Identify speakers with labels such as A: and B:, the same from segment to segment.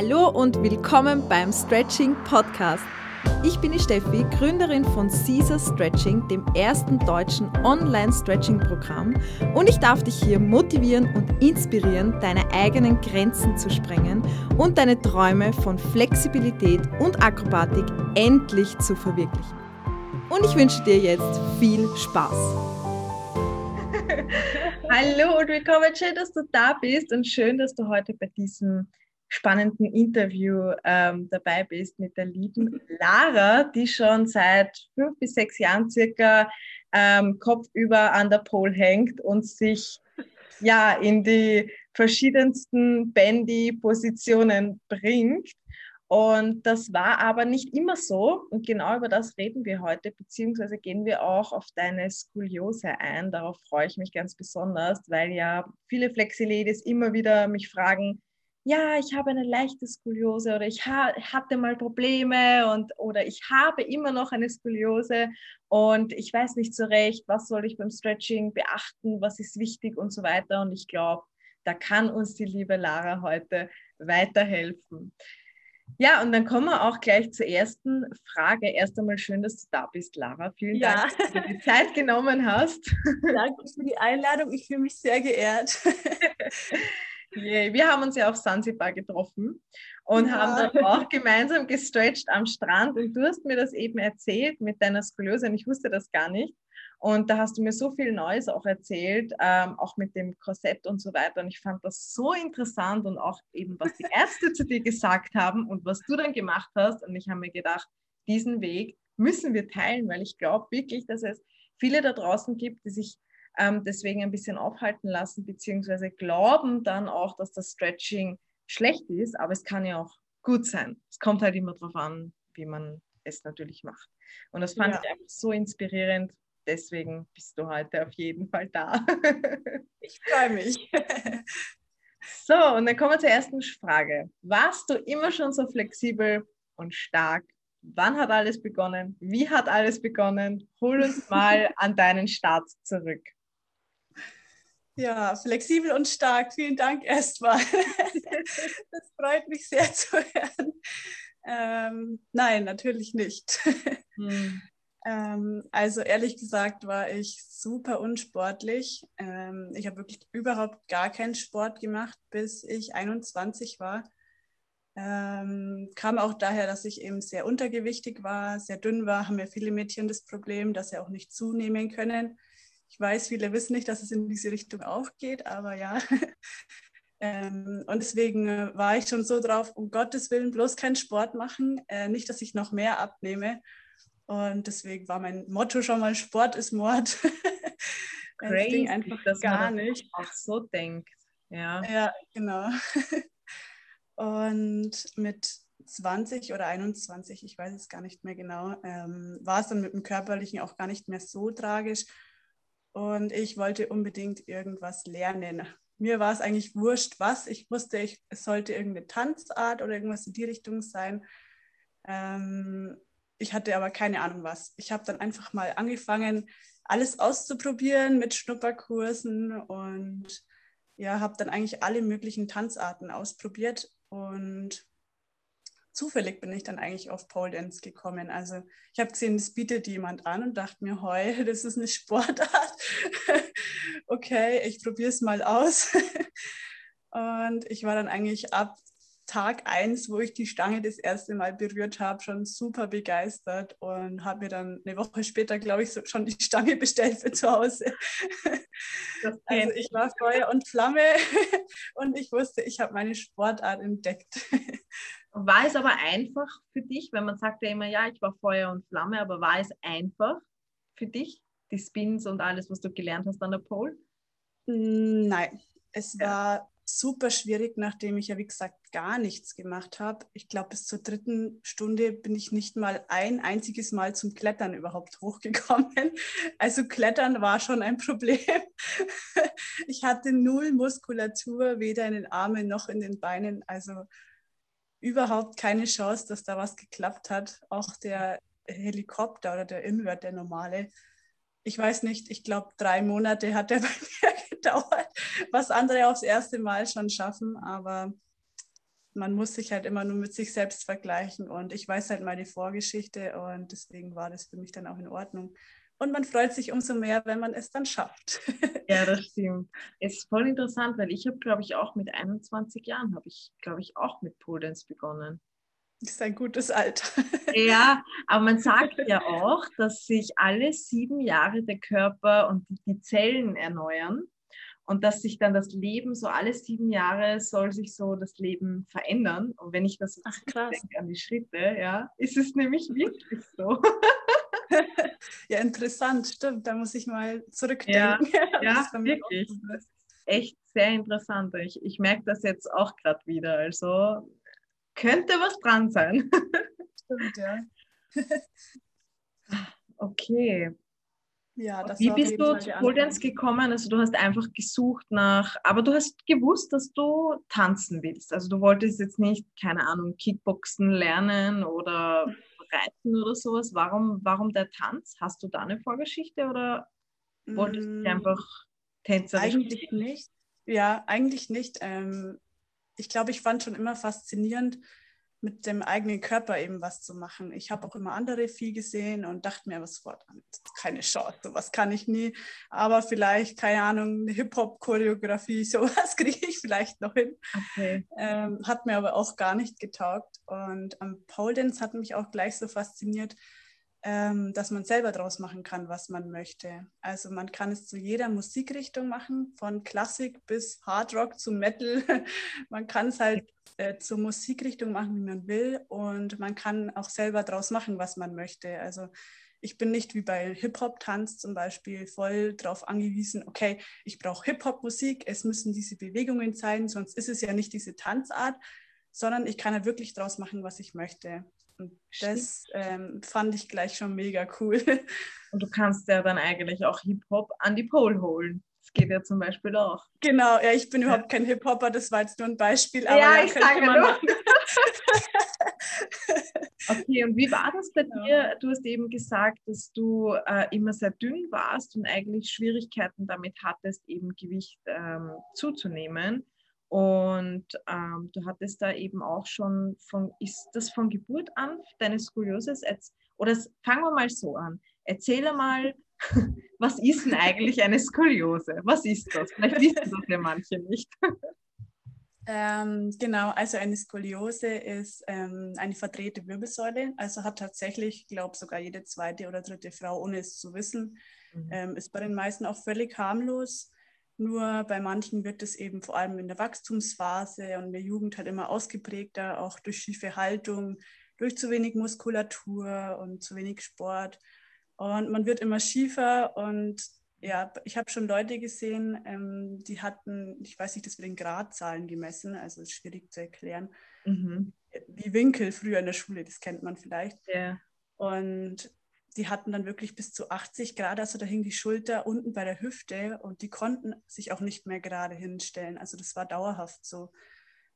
A: Hallo und willkommen beim Stretching Podcast. Ich bin die Steffi, Gründerin von Caesar Stretching, dem ersten deutschen Online-Stretching-Programm und ich darf dich hier motivieren und inspirieren, deine eigenen Grenzen zu sprengen und deine Träume von Flexibilität und Akrobatik endlich zu verwirklichen. Und ich wünsche dir jetzt viel Spaß. Hallo und willkommen, schön, dass du da bist und schön, dass du heute bei diesem spannenden Interview ähm, dabei bist mit der lieben Lara, die schon seit fünf bis sechs Jahren circa ähm, kopfüber an der Pole hängt und sich ja in die verschiedensten Bandy-Positionen bringt. Und das war aber nicht immer so. Und genau über das reden wir heute, beziehungsweise gehen wir auch auf deine Skoliose ein. Darauf freue ich mich ganz besonders, weil ja viele Flexiladies immer wieder mich fragen, ja, ich habe eine leichte Skoliose oder ich ha hatte mal Probleme und oder ich habe immer noch eine Skoliose und ich weiß nicht so recht, was soll ich beim Stretching beachten, was ist wichtig und so weiter. Und ich glaube, da kann uns die liebe Lara heute weiterhelfen. Ja, und dann kommen wir auch gleich zur ersten Frage. Erst einmal schön, dass du da bist, Lara. Vielen ja. Dank, dass du die Zeit genommen hast.
B: Danke für die Einladung. Ich fühle mich sehr geehrt.
A: Yeah. Wir haben uns ja auf Sansibar getroffen und ja. haben dann auch gemeinsam gestretcht am Strand. Und du hast mir das eben erzählt mit deiner Skoliose und ich wusste das gar nicht. Und da hast du mir so viel Neues auch erzählt, ähm, auch mit dem Korsett und so weiter. Und ich fand das so interessant und auch eben, was die Ärzte zu dir gesagt haben und was du dann gemacht hast. Und ich habe mir gedacht, diesen Weg müssen wir teilen, weil ich glaube wirklich, dass es viele da draußen gibt, die sich ähm, deswegen ein bisschen aufhalten lassen, beziehungsweise glauben dann auch, dass das Stretching schlecht ist, aber es kann ja auch gut sein. Es kommt halt immer darauf an, wie man es natürlich macht. Und das fand ja. ich einfach so inspirierend. Deswegen bist du heute auf jeden Fall da.
B: ich freue mich.
A: so, und dann kommen wir zur ersten Frage. Warst du immer schon so flexibel und stark? Wann hat alles begonnen? Wie hat alles begonnen? Hol uns mal an deinen Start zurück.
B: Ja, flexibel und stark. Vielen Dank erstmal. das freut mich sehr zu hören. Ähm, nein, natürlich nicht. Hm. Ähm, also ehrlich gesagt war ich super unsportlich. Ähm, ich habe wirklich überhaupt gar keinen Sport gemacht, bis ich 21 war. Ähm, kam auch daher, dass ich eben sehr untergewichtig war, sehr dünn war, haben ja viele Mädchen das Problem, dass sie auch nicht zunehmen können. Ich weiß, viele wissen nicht, dass es in diese Richtung auch geht, aber ja. ähm, und deswegen äh, war ich schon so drauf, um Gottes Willen bloß keinen Sport machen, äh, nicht, dass ich noch mehr abnehme. Und deswegen war mein Motto schon mal, Sport ist Mord.
A: Crazy, das ging einfach dass gar man nicht. Auch so denkt. Ja,
B: ja genau. Und mit 20 oder 21, ich weiß es gar nicht mehr genau, ähm, war es dann mit dem Körperlichen auch gar nicht mehr so tragisch und ich wollte unbedingt irgendwas lernen. Mir war es eigentlich wurscht, was. Ich wusste, ich, es sollte irgendeine Tanzart oder irgendwas in die Richtung sein. Ähm, ich hatte aber keine Ahnung was. Ich habe dann einfach mal angefangen, alles auszuprobieren mit Schnupperkursen und ja, habe dann eigentlich alle möglichen Tanzarten ausprobiert und zufällig bin ich dann eigentlich auf Pole Dance gekommen. Also ich habe gesehen, das bietet jemand an und dachte mir, heu, das ist eine Sportart. okay, ich probiere es mal aus. und ich war dann eigentlich ab Tag 1, wo ich die Stange das erste Mal berührt habe, schon super begeistert und habe mir dann eine Woche später, glaube ich, schon die Stange bestellt für zu Hause. also ich war Feuer und Flamme und ich wusste, ich habe meine Sportart entdeckt.
A: War es aber einfach für dich, wenn man sagt ja immer, ja, ich war Feuer und Flamme, aber war es einfach für dich, die Spins und alles, was du gelernt hast an der Pole?
B: Nein, es ja. war super schwierig, nachdem ich ja, wie gesagt, gar nichts gemacht habe. Ich glaube, bis zur dritten Stunde bin ich nicht mal ein einziges Mal zum Klettern überhaupt hochgekommen. Also Klettern war schon ein Problem. Ich hatte null Muskulatur, weder in den Armen noch in den Beinen. Also überhaupt keine Chance, dass da was geklappt hat. Auch der Helikopter oder der Invert, der normale. Ich weiß nicht, ich glaube, drei Monate hat der bei mir gedauert, was andere aufs erste Mal schon schaffen. Aber man muss sich halt immer nur mit sich selbst vergleichen und ich weiß halt meine Vorgeschichte und deswegen war das für mich dann auch in Ordnung. Und man freut sich umso mehr, wenn man es dann schafft.
A: Ja, das stimmt. Es ist voll interessant, weil ich habe, glaube ich, auch mit 21 Jahren, habe ich, glaube ich, auch mit Pole Dance begonnen.
B: Das ist ein gutes Alter.
A: Ja, aber man sagt ja auch, dass sich alle sieben Jahre der Körper und die Zellen erneuern und dass sich dann das Leben so alle sieben Jahre soll sich so das Leben verändern. Und wenn ich das
B: Ach, denke
A: an die Schritte, ja, ist es nämlich wirklich so.
B: ja, interessant, stimmt. Da muss ich mal zurückdenken.
A: Ja, ja wirklich. Echt sehr interessant. Ich, ich merke das jetzt auch gerade wieder. Also könnte was dran sein.
B: stimmt, ja.
A: okay.
B: Ja, das
A: Wie bist du zu Pole Dance gekommen? Also du hast einfach gesucht nach, aber du hast gewusst, dass du tanzen willst. Also du wolltest jetzt nicht, keine Ahnung, Kickboxen lernen oder Reiten oder sowas. Warum, warum der Tanz? Hast du da eine Vorgeschichte oder wolltest du mm, einfach tänzerisch?
B: Eigentlich nicht. Ja, eigentlich nicht. Ähm, ich glaube, ich fand schon immer faszinierend, mit dem eigenen Körper eben was zu machen. Ich habe auch immer andere viel gesehen und dachte mir, was vor, keine Chance, sowas kann ich nie. Aber vielleicht, keine Ahnung, eine Hip-Hop-Choreografie, sowas kriege ich vielleicht noch hin. Okay. Ähm, hat mir aber auch gar nicht getaugt. Und am Pole Dance hat mich auch gleich so fasziniert, ähm, dass man selber draus machen kann, was man möchte. Also man kann es zu jeder Musikrichtung machen, von Klassik bis Hard Rock zu Metal. man kann es halt äh, zur Musikrichtung machen, wie man will und man kann auch selber draus machen, was man möchte. Also ich bin nicht wie bei Hip-Hop-Tanz zum Beispiel voll darauf angewiesen, okay, ich brauche Hip-Hop-Musik, es müssen diese Bewegungen sein, sonst ist es ja nicht diese Tanzart, sondern ich kann ja wirklich draus machen, was ich möchte. Und das ähm, fand ich gleich schon mega cool.
A: Und du kannst ja dann eigentlich auch Hip-Hop an die Pole holen. Das geht ja zum Beispiel auch.
B: Genau, ja, ich bin ja. überhaupt kein Hip-Hopper, das war jetzt nur ein Beispiel. Aber
A: ja, ja ich sage nur. okay, und wie war das bei ja. dir? Du hast eben gesagt, dass du äh, immer sehr dünn warst und eigentlich Schwierigkeiten damit hattest, eben Gewicht ähm, zuzunehmen. Und ähm, du hattest da eben auch schon von, ist das von Geburt an deine Skoliose? Oder fangen wir mal so an. Erzähle mal, was ist denn eigentlich eine Skoliose? Was ist das? Vielleicht wissen das ja manche nicht.
B: Ähm, genau, also eine Skoliose ist ähm, eine verdrehte Wirbelsäule. Also hat tatsächlich, ich glaube sogar jede zweite oder dritte Frau, ohne es zu wissen, mhm. ähm, ist bei den meisten auch völlig harmlos. Nur bei manchen wird es eben vor allem in der Wachstumsphase und in der Jugend halt immer ausgeprägter, auch durch schiefe Haltung, durch zu wenig Muskulatur und zu wenig Sport. Und man wird immer schiefer und ja, ich habe schon Leute gesehen, ähm, die hatten, ich weiß nicht, das wird in Gradzahlen gemessen, also ist schwierig zu erklären, mhm. wie Winkel früher in der Schule, das kennt man vielleicht.
A: Ja.
B: Und die hatten dann wirklich bis zu 80 Grad, also da hing die Schulter unten bei der Hüfte und die konnten sich auch nicht mehr gerade hinstellen. Also das war dauerhaft so.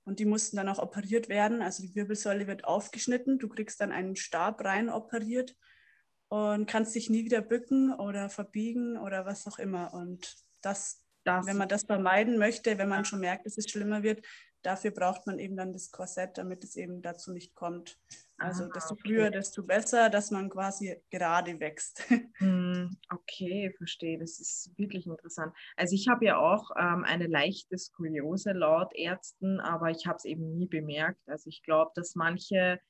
B: Und die mussten dann auch operiert werden. Also die Wirbelsäule wird aufgeschnitten, du kriegst dann einen Stab rein operiert und kannst dich nie wieder bücken oder verbiegen oder was auch immer. Und das, das. wenn man das vermeiden möchte, wenn man schon merkt, dass es schlimmer wird, dafür braucht man eben dann das Korsett, damit es eben dazu nicht kommt. Also ah, desto okay. früher, desto besser, dass man quasi gerade wächst.
A: Hm, okay, verstehe. Das ist wirklich interessant. Also ich habe ja auch ähm, eine leichte Skoliose laut Ärzten, aber ich habe es eben nie bemerkt. Also ich glaube, dass manche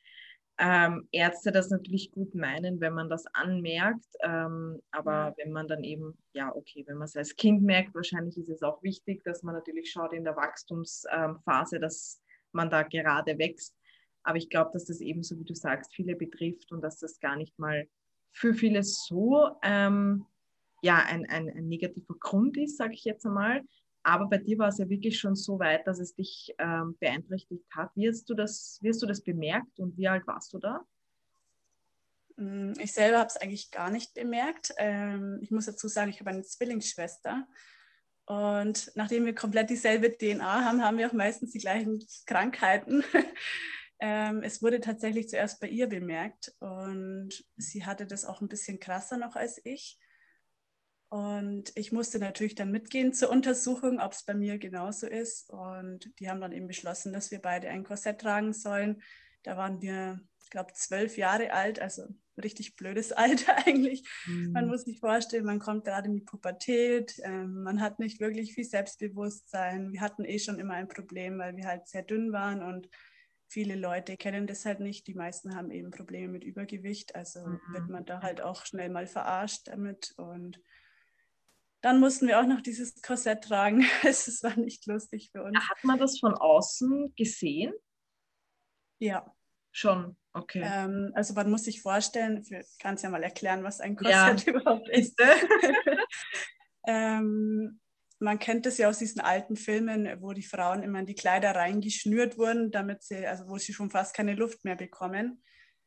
A: ähm, Ärzte das natürlich gut meinen, wenn man das anmerkt. Ähm, aber ja. wenn man dann eben, ja, okay, wenn man es als Kind merkt, wahrscheinlich ist es auch wichtig, dass man natürlich schaut in der Wachstumsphase, dass man da gerade wächst. Aber ich glaube, dass das eben, so wie du sagst, viele betrifft und dass das gar nicht mal für viele so ähm, ja, ein, ein, ein negativer Grund ist, sage ich jetzt einmal. Aber bei dir war es ja wirklich schon so weit, dass es dich ähm, beeinträchtigt hat. Wie hast, du das, wie hast du das bemerkt und wie alt warst du da?
B: Mm, ich selber habe es eigentlich gar nicht bemerkt. Ähm, ich muss dazu sagen, ich habe eine Zwillingsschwester. Und nachdem wir komplett dieselbe DNA haben, haben wir auch meistens die gleichen Krankheiten. ähm, es wurde tatsächlich zuerst bei ihr bemerkt und sie hatte das auch ein bisschen krasser noch als ich. Und ich musste natürlich dann mitgehen zur Untersuchung, ob es bei mir genauso ist. Und die haben dann eben beschlossen, dass wir beide ein Korsett tragen sollen. Da waren wir, ich glaube, zwölf Jahre alt, also richtig blödes Alter eigentlich. Mhm. Man muss sich vorstellen, man kommt gerade in die Pubertät, ähm, man hat nicht wirklich viel Selbstbewusstsein. Wir hatten eh schon immer ein Problem, weil wir halt sehr dünn waren und viele Leute kennen das halt nicht. Die meisten haben eben Probleme mit Übergewicht, also mhm. wird man da halt auch schnell mal verarscht damit und dann mussten wir auch noch dieses Korsett tragen. Es war nicht lustig für uns.
A: Hat man das von außen gesehen?
B: Ja.
A: Schon, okay.
B: Ähm, also man muss sich vorstellen, ich kann es ja mal erklären, was ein Korsett ja. überhaupt ist. ähm, man kennt das ja aus diesen alten Filmen, wo die Frauen immer in die Kleider reingeschnürt wurden, damit sie, also wo sie schon fast keine Luft mehr bekommen.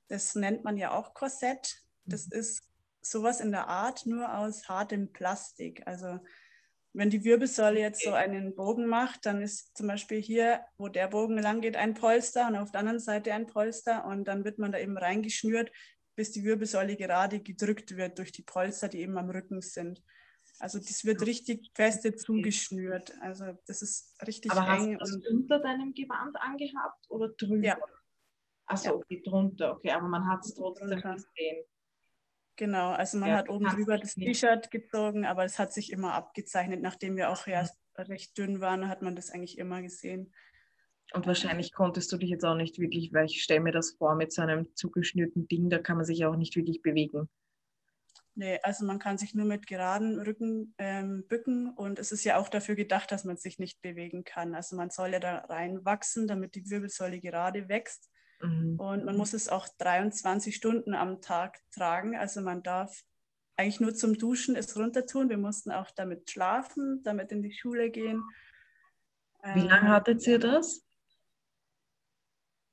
B: Das nennt man ja auch Korsett. Das mhm. ist sowas in der Art, nur aus hartem Plastik. Also wenn die Wirbelsäule jetzt so einen Bogen macht, dann ist zum Beispiel hier, wo der Bogen lang geht, ein Polster und auf der anderen Seite ein Polster und dann wird man da eben reingeschnürt, bis die Wirbelsäule gerade gedrückt wird durch die Polster, die eben am Rücken sind. Also das wird richtig feste zugeschnürt. Also das ist richtig
A: Aber eng. Hast du das unter deinem Gewand angehabt oder drüber? Ja. Achso, ja. okay, drunter, okay, aber man hat es trotzdem gesehen.
B: Genau, also man ja, hat oben drüber das T-Shirt gezogen, aber es hat sich immer abgezeichnet. Nachdem wir auch ja recht dünn waren, hat man das eigentlich immer gesehen.
A: Und wahrscheinlich konntest du dich jetzt auch nicht wirklich, weil ich stelle mir das vor mit so einem zugeschnürten Ding, da kann man sich auch nicht wirklich bewegen.
B: Nee, also man kann sich nur mit geraden Rücken ähm, bücken und es ist ja auch dafür gedacht, dass man sich nicht bewegen kann. Also man soll ja da reinwachsen, damit die Wirbelsäule gerade wächst. Mhm. Und man muss es auch 23 Stunden am Tag tragen. Also man darf eigentlich nur zum Duschen es runter tun. Wir mussten auch damit schlafen, damit in die Schule gehen.
A: Wie lange ähm, hattet ihr das?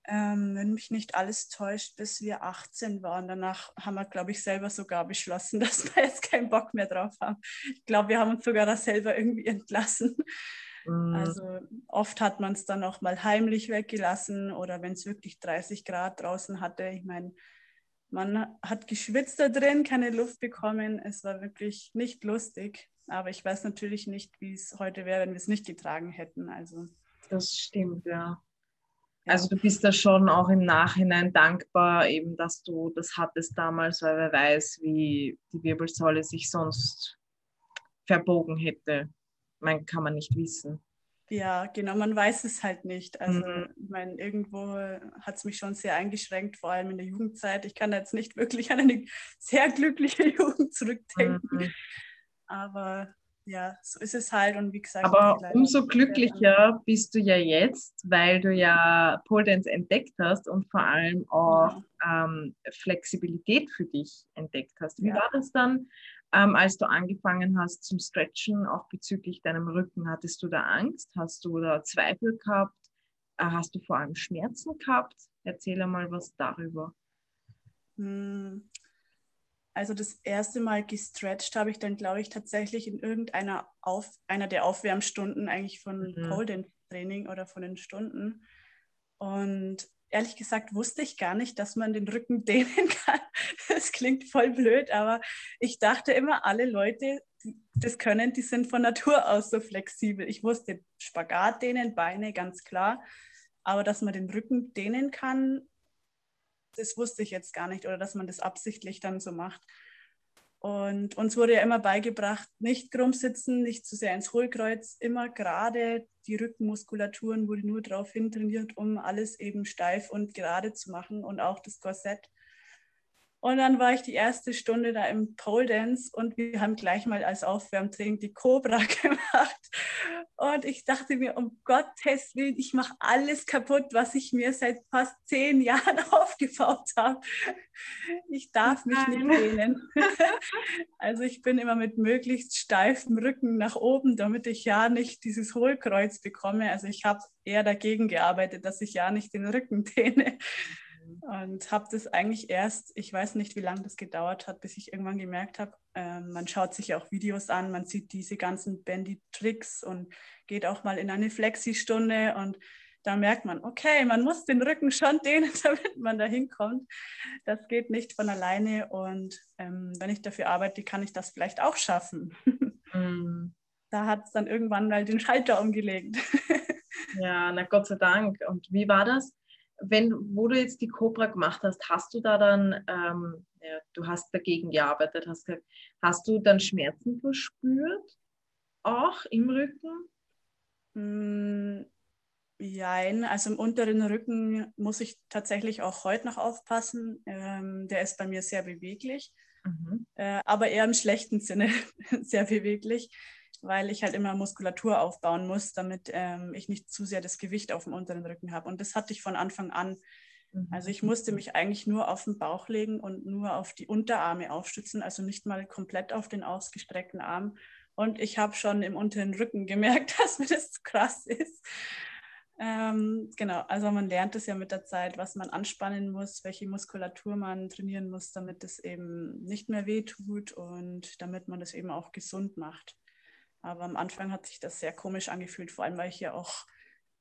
B: Ähm, wenn mich nicht alles täuscht, bis wir 18 waren. Danach haben wir, glaube ich, selber sogar beschlossen, dass wir jetzt keinen Bock mehr drauf haben. Ich glaube, wir haben uns sogar das selber irgendwie entlassen. Mhm. Also oft hat man es dann auch mal heimlich weggelassen oder wenn es wirklich 30 Grad draußen hatte. Ich meine, man hat geschwitzt da drin, keine Luft bekommen. Es war wirklich nicht lustig. Aber ich weiß natürlich nicht, wie es heute wäre, wenn wir es nicht getragen hätten. Also.
A: Das stimmt, ja. Also du bist da schon auch im Nachhinein dankbar, eben, dass du das hattest damals, weil wer weiß, wie die Wirbelsäule sich sonst verbogen hätte man kann man nicht wissen.
B: Ja, genau, man weiß es halt nicht. Also, mhm. ich meine, irgendwo hat es mich schon sehr eingeschränkt, vor allem in der Jugendzeit. Ich kann jetzt nicht wirklich an eine sehr glückliche Jugend zurückdenken. Mhm. Aber ja, so ist es halt. Und wie gesagt,
A: aber umso glücklicher bist du ja jetzt, weil du ja Pole Dance entdeckt hast und vor allem auch ja. ähm, Flexibilität für dich entdeckt hast. Wie ja. war das dann, ähm, als du angefangen hast zum Stretchen, auch bezüglich deinem Rücken, hattest du da Angst? Hast du da Zweifel gehabt? Äh, hast du vor allem Schmerzen gehabt? Erzähl mal was darüber.
B: Hm. Also das erste Mal gestretched habe ich dann, glaube ich, tatsächlich in irgendeiner Auf, einer der Aufwärmstunden eigentlich von mhm. Pole Training oder von den Stunden. Und ehrlich gesagt wusste ich gar nicht, dass man den Rücken dehnen kann. Das klingt voll blöd, aber ich dachte immer, alle Leute, die das können, die sind von Natur aus so flexibel. Ich wusste Spagat dehnen, Beine, ganz klar. Aber dass man den Rücken dehnen kann, das wusste ich jetzt gar nicht oder dass man das absichtlich dann so macht. Und uns wurde ja immer beigebracht, nicht krumm sitzen, nicht zu sehr ins Hohlkreuz, immer gerade. Die Rückenmuskulaturen wurde nur darauf hin trainiert, um alles eben steif und gerade zu machen und auch das Korsett. Und dann war ich die erste Stunde da im Pole Dance und wir haben gleich mal als Aufwärmtraining die Cobra gemacht. Und ich dachte mir, um Gottes Willen, ich mache alles kaputt, was ich mir seit fast zehn Jahren aufgebaut habe. Ich darf mich Nein. nicht dehnen. Also ich bin immer mit möglichst steifem Rücken nach oben, damit ich ja nicht dieses Hohlkreuz bekomme. Also ich habe eher dagegen gearbeitet, dass ich ja nicht den Rücken dehne. Und habe das eigentlich erst, ich weiß nicht, wie lange das gedauert hat, bis ich irgendwann gemerkt habe, äh, man schaut sich auch Videos an, man sieht diese ganzen Bandy-Tricks und geht auch mal in eine Flexi-Stunde und da merkt man, okay, man muss den Rücken schon dehnen, damit man da hinkommt. Das geht nicht von alleine und ähm, wenn ich dafür arbeite, kann ich das vielleicht auch schaffen. Mm. Da hat es dann irgendwann mal den Schalter umgelegt.
A: ja, na Gott sei Dank. Und wie war das? Wenn, wo du jetzt die Cobra gemacht hast, hast du da dann, ähm, ja, du hast dagegen gearbeitet, hast, hast du dann Schmerzen verspürt? Auch im Rücken?
B: Mm, also im unteren Rücken muss ich tatsächlich auch heute noch aufpassen. Ähm, der ist bei mir sehr beweglich, mhm. äh, aber eher im schlechten Sinne sehr beweglich, weil ich halt immer Muskulatur aufbauen muss, damit ähm, ich nicht zu sehr das Gewicht auf dem unteren Rücken habe. Und das hatte ich von Anfang an. Mhm. Also ich musste mich eigentlich nur auf den Bauch legen und nur auf die Unterarme aufstützen, also nicht mal komplett auf den ausgestreckten Arm. Und ich habe schon im unteren Rücken gemerkt, dass mir das zu krass ist. Ähm, genau, also man lernt es ja mit der Zeit, was man anspannen muss, welche Muskulatur man trainieren muss, damit es eben nicht mehr wehtut und damit man das eben auch gesund macht. Aber am Anfang hat sich das sehr komisch angefühlt, vor allem weil ich ja auch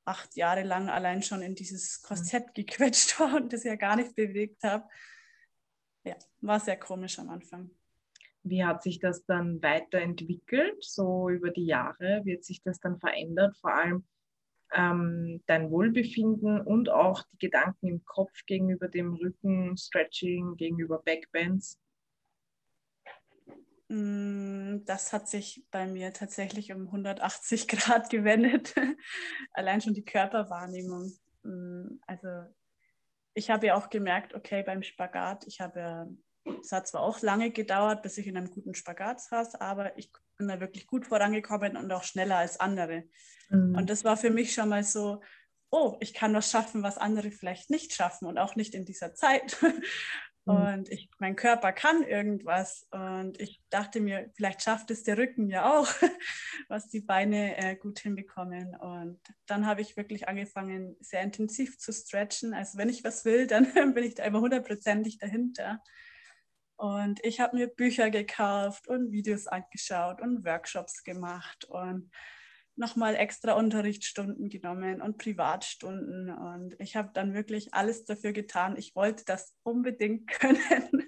B: acht Jahre lang allein schon in dieses Korsett gequetscht war und das ja gar nicht bewegt habe. Ja, war sehr komisch am Anfang.
A: Wie hat sich das dann weiterentwickelt, so über die Jahre? Wird sich das dann verändert? Vor allem, ähm, dein Wohlbefinden und auch die Gedanken im Kopf gegenüber dem Rücken, Stretching, gegenüber Backbends?
B: Mm, das hat sich bei mir tatsächlich um 180 Grad gewendet. Allein schon die Körperwahrnehmung. Mm, also ich habe ja auch gemerkt, okay, beim Spagat, ich habe, es hat zwar auch lange gedauert, bis ich in einem guten Spagat saß, aber ich bin da wirklich gut vorangekommen und auch schneller als andere. Mhm. Und das war für mich schon mal so, oh, ich kann was schaffen, was andere vielleicht nicht schaffen und auch nicht in dieser Zeit. Mhm. Und ich, mein Körper kann irgendwas. Und ich dachte mir, vielleicht schafft es der Rücken ja auch, was die Beine äh, gut hinbekommen. Und dann habe ich wirklich angefangen, sehr intensiv zu stretchen. Also wenn ich was will, dann bin ich da immer hundertprozentig dahinter. Und ich habe mir Bücher gekauft und Videos angeschaut und Workshops gemacht und nochmal extra Unterrichtsstunden genommen und Privatstunden. Und ich habe dann wirklich alles dafür getan. Ich wollte das unbedingt können.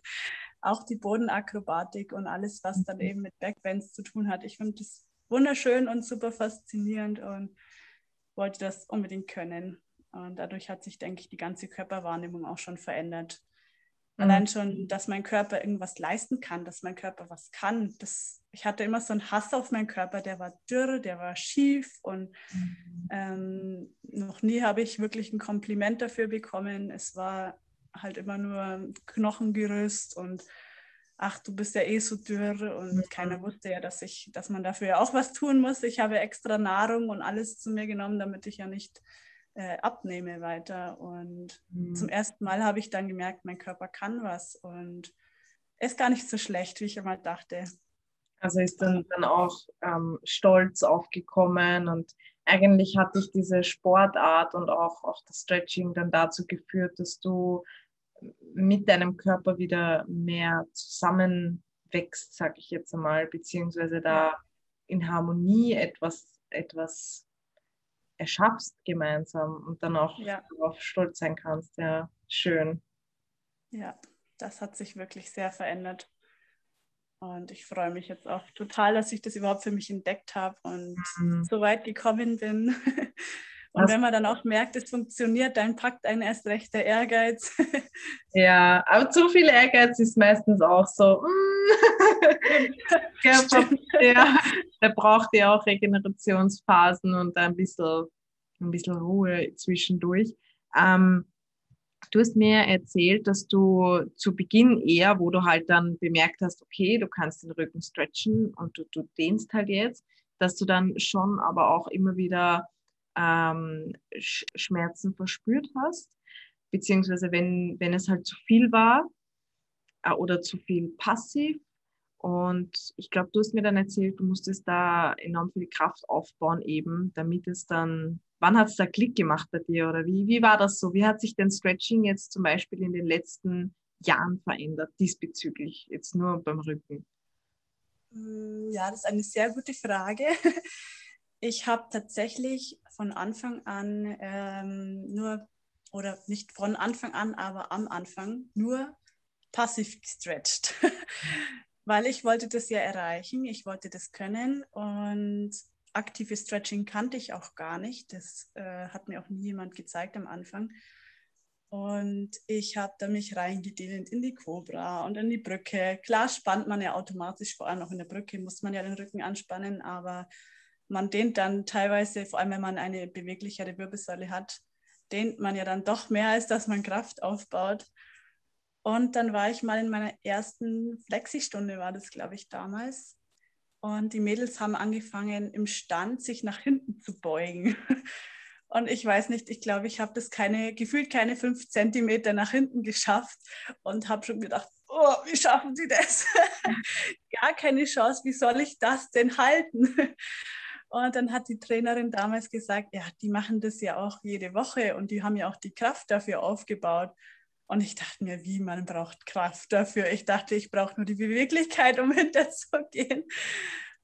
B: Auch die Bodenakrobatik und alles, was dann mhm. eben mit Backbends zu tun hat. Ich finde das wunderschön und super faszinierend und wollte das unbedingt können. Und dadurch hat sich, denke ich, die ganze Körperwahrnehmung auch schon verändert. Mhm. Allein schon, dass mein Körper irgendwas leisten kann, dass mein Körper was kann. Das, ich hatte immer so einen Hass auf meinen Körper, der war dürr, der war schief und mhm. ähm, noch nie habe ich wirklich ein Kompliment dafür bekommen. Es war halt immer nur Knochengerüst und ach, du bist ja eh so dürr und mhm. keiner wusste ja, dass ich, dass man dafür ja auch was tun muss. Ich habe extra Nahrung und alles zu mir genommen, damit ich ja nicht äh, abnehme weiter. Und mhm. zum ersten Mal habe ich dann gemerkt, mein Körper kann was und ist gar nicht so schlecht, wie ich immer dachte.
A: Also ist dann, dann auch ähm, Stolz aufgekommen und eigentlich hat dich diese Sportart und auch, auch das Stretching dann dazu geführt, dass du mit deinem Körper wieder mehr zusammenwächst, sag ich jetzt einmal, beziehungsweise da in Harmonie etwas, etwas erschaffst gemeinsam und dann auch ja. darauf stolz sein kannst. Ja, schön.
B: Ja, das hat sich wirklich sehr verändert. Und ich freue mich jetzt auch total, dass ich das überhaupt für mich entdeckt habe und mhm. so weit gekommen bin. Und wenn man dann auch merkt, es funktioniert, dann packt einen erst recht der Ehrgeiz.
A: Ja, aber zu viel Ehrgeiz ist meistens auch so. Mm. ja, der braucht ja auch Regenerationsphasen und ein bisschen, ein bisschen Ruhe zwischendurch. Ähm, du hast mir erzählt, dass du zu Beginn eher, wo du halt dann bemerkt hast, okay, du kannst den Rücken stretchen und du, du dehnst halt jetzt, dass du dann schon aber auch immer wieder ähm, Schmerzen verspürt hast, beziehungsweise wenn, wenn es halt zu viel war äh, oder zu viel passiv. Und ich glaube, du hast mir dann erzählt, du musstest da enorm viel Kraft aufbauen, eben, damit es dann, wann hat es da Klick gemacht bei dir oder wie, wie war das so? Wie hat sich denn Stretching jetzt zum Beispiel in den letzten Jahren verändert diesbezüglich, jetzt nur beim Rücken?
B: Mm, ja, das ist eine sehr gute Frage. Ich habe tatsächlich von Anfang an ähm, nur, oder nicht von Anfang an, aber am Anfang nur passiv gestretched, weil ich wollte das ja erreichen, ich wollte das können und aktives Stretching kannte ich auch gar nicht. Das äh, hat mir auch nie jemand gezeigt am Anfang. Und ich habe da mich reingedehnt in die Cobra und in die Brücke. Klar spannt man ja automatisch, vor allem auch in der Brücke muss man ja den Rücken anspannen, aber man dehnt dann teilweise, vor allem wenn man eine beweglichere Wirbelsäule hat, dehnt man ja dann doch mehr, als dass man Kraft aufbaut. Und dann war ich mal in meiner ersten Flexi-Stunde, war das, glaube ich, damals. Und die Mädels haben angefangen, im Stand sich nach hinten zu beugen. Und ich weiß nicht, ich glaube, ich habe das keine, gefühlt keine fünf Zentimeter nach hinten geschafft und habe schon gedacht, oh, wie schaffen sie das? Gar keine Chance, wie soll ich das denn halten? Und dann hat die Trainerin damals gesagt, ja, die machen das ja auch jede Woche und die haben ja auch die Kraft dafür aufgebaut. Und ich dachte mir, wie man braucht Kraft dafür. Ich dachte, ich brauche nur die Beweglichkeit, um hinterzugehen.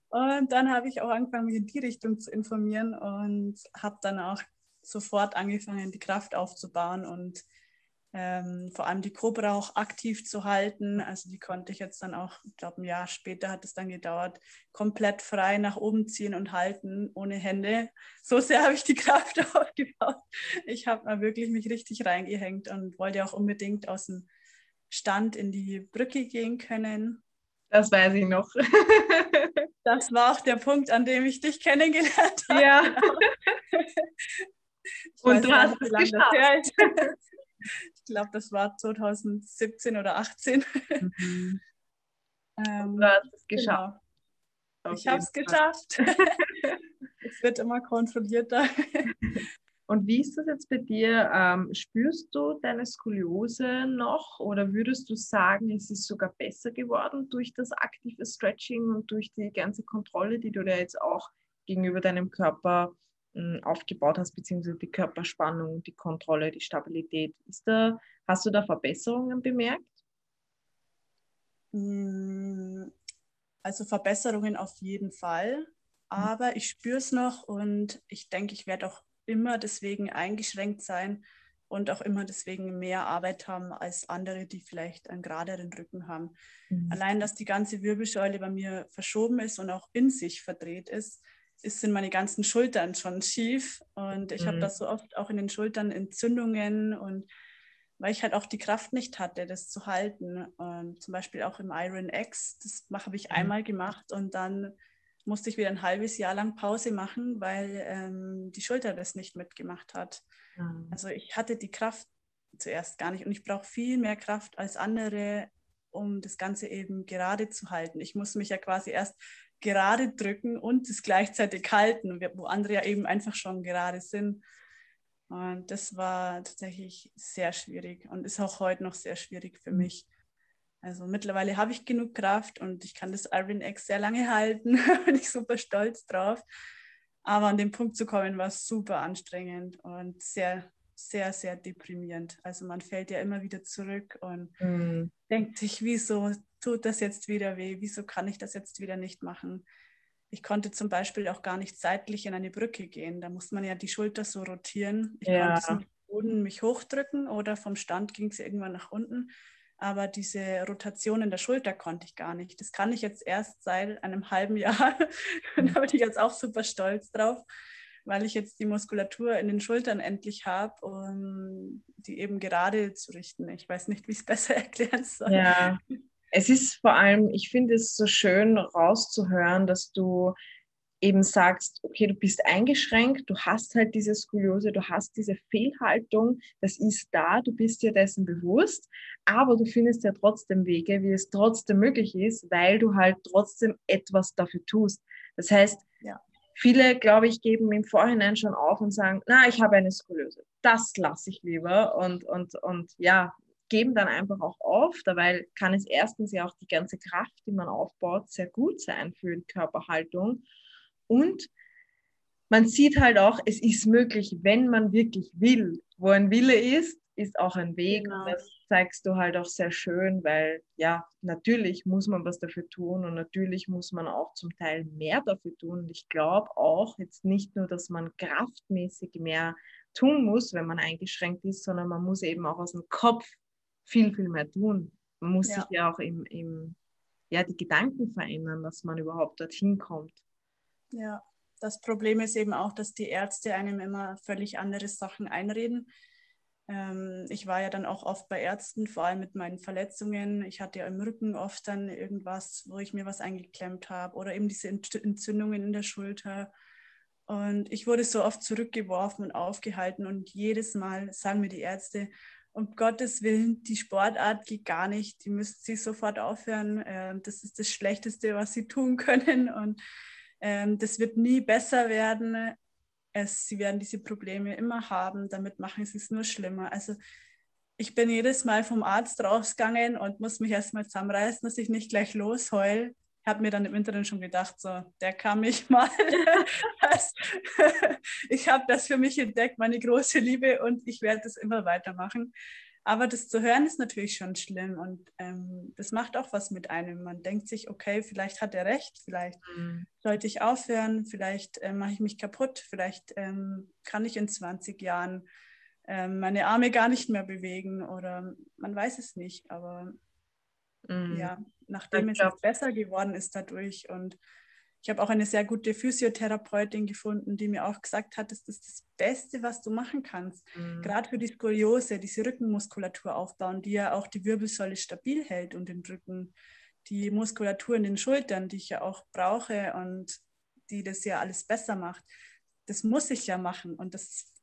B: Und dann habe ich auch angefangen, mich in die Richtung zu informieren und habe dann auch sofort angefangen, die Kraft aufzubauen und ähm, vor allem die Cobra auch aktiv zu halten. Also die konnte ich jetzt dann auch, ich glaube ein Jahr später hat es dann gedauert, komplett frei nach oben ziehen und halten, ohne Hände. So sehr habe ich die Kraft aufgebaut. Ich habe mal wirklich mich richtig reingehängt und wollte auch unbedingt aus dem Stand in die Brücke gehen können.
A: Das weiß ich noch.
B: das war auch der Punkt, an dem ich dich kennengelernt habe.
A: Ja. Und du hast es geschafft.
B: Ich glaube, das war 2017 oder 18.
A: Mhm. ähm, du hast es genau. geschafft.
B: Genau. Ich habe es geschafft. es wird immer kontrollierter.
A: Und wie ist das jetzt bei dir? Ähm, spürst du deine Skoliose noch oder würdest du sagen, es ist sogar besser geworden durch das aktive Stretching und durch die ganze Kontrolle, die du da jetzt auch gegenüber deinem Körper aufgebaut hast, beziehungsweise die Körperspannung, die Kontrolle, die Stabilität. Ist da, hast du da Verbesserungen bemerkt?
B: Mm, also Verbesserungen auf jeden Fall, aber ich spüre es noch und ich denke, ich werde auch immer deswegen eingeschränkt sein und auch immer deswegen mehr Arbeit haben als andere, die vielleicht einen geraderen Rücken haben. Mhm. Allein, dass die ganze Wirbelsäule bei mir verschoben ist und auch in sich verdreht ist, ist, sind meine ganzen Schultern schon schief und ich mhm. habe das so oft auch in den Schultern Entzündungen und weil ich halt auch die Kraft nicht hatte, das zu halten. Und zum Beispiel auch im Iron X, das habe ich mhm. einmal gemacht und dann musste ich wieder ein halbes Jahr lang Pause machen, weil ähm, die Schulter das nicht mitgemacht hat. Mhm. Also ich hatte die Kraft zuerst gar nicht und ich brauche viel mehr Kraft als andere, um das Ganze eben gerade zu halten. Ich muss mich ja quasi erst gerade drücken und es gleichzeitig halten, wo andere ja eben einfach schon gerade sind. Und das war tatsächlich sehr schwierig und ist auch heute noch sehr schwierig für mich. Also mittlerweile habe ich genug Kraft und ich kann das Iron X sehr lange halten. Bin ich super stolz drauf. Aber an den Punkt zu kommen, war super anstrengend und sehr, sehr, sehr deprimierend. Also man fällt ja immer wieder zurück und mhm. denkt sich, wieso tut das jetzt wieder weh? Wieso kann ich das jetzt wieder nicht machen? Ich konnte zum Beispiel auch gar nicht seitlich in eine Brücke gehen. Da muss man ja die Schulter so rotieren. Ich ja. konnte zum Boden mich hochdrücken oder vom Stand ging es irgendwann nach unten. Aber diese Rotation in der Schulter konnte ich gar nicht. Das kann ich jetzt erst seit einem halben Jahr. da bin ich jetzt auch super stolz drauf, weil ich jetzt die Muskulatur in den Schultern endlich habe, um die eben gerade zu richten. Ich weiß nicht, wie ich es besser erklären soll.
A: Ja, es ist vor allem, ich finde es so schön rauszuhören, dass du eben sagst, okay, du bist eingeschränkt, du hast halt diese Skoliose, du hast diese Fehlhaltung, das ist da, du bist dir dessen bewusst, aber du findest ja trotzdem Wege, wie es trotzdem möglich ist, weil du halt trotzdem etwas dafür tust. Das heißt, ja. viele, glaube ich, geben im Vorhinein schon auf und sagen, na, ich habe eine Skoliose, das lasse ich lieber und, und, und ja, geben dann einfach auch auf. Dabei kann es erstens ja auch die ganze Kraft, die man aufbaut, sehr gut sein für die Körperhaltung. Und man sieht halt auch, es ist möglich, wenn man wirklich will. Wo ein Wille ist, ist auch ein Weg genau. und das zeigst du halt auch sehr schön, weil ja, natürlich muss man was dafür tun und natürlich muss man auch zum Teil mehr dafür tun. Und ich glaube auch jetzt nicht nur, dass man kraftmäßig mehr tun muss, wenn man eingeschränkt ist, sondern man muss eben auch aus dem Kopf viel, viel mehr tun. Man muss ja. sich ja auch im, im, ja, die Gedanken verändern, dass man überhaupt dorthin kommt.
B: Ja, das Problem ist eben auch, dass die Ärzte einem immer völlig andere Sachen einreden. Ähm, ich war ja dann auch oft bei Ärzten, vor allem mit meinen Verletzungen. Ich hatte ja im Rücken oft dann irgendwas, wo ich mir was eingeklemmt habe oder eben diese Entzündungen in der Schulter. Und ich wurde so oft zurückgeworfen und aufgehalten und jedes Mal sagen mir die Ärzte, um Gottes Willen, die Sportart geht gar nicht, die müssen sie sofort aufhören. Ähm, das ist das Schlechteste, was sie tun können und ähm, das wird nie besser werden es, sie werden diese Probleme immer haben, damit machen sie es nur schlimmer. Also ich bin jedes Mal vom Arzt rausgegangen und muss mich erstmal zusammenreißen, dass ich nicht gleich losheul. Habe mir dann im Internet schon gedacht, so, der kann mich mal. ich habe das für mich entdeckt, meine große Liebe, und ich werde das immer weitermachen. Aber das zu hören ist natürlich schon schlimm und ähm, das macht auch was mit einem. Man denkt sich, okay, vielleicht hat er recht, vielleicht mhm. sollte ich aufhören, vielleicht äh, mache ich mich kaputt, vielleicht ähm, kann ich in 20 Jahren äh, meine Arme gar nicht mehr bewegen oder man weiß es nicht. Aber mhm. ja, nachdem es besser geworden ist dadurch und ich habe auch eine sehr gute Physiotherapeutin gefunden, die mir auch gesagt hat, das ist das Beste, was du machen kannst. Mhm. Gerade für die Skoliose, diese Rückenmuskulatur aufbauen, die ja auch die Wirbelsäule stabil hält und den Rücken. Die Muskulatur in den Schultern, die ich ja auch brauche und die das ja alles besser macht. Das muss ich ja machen und das,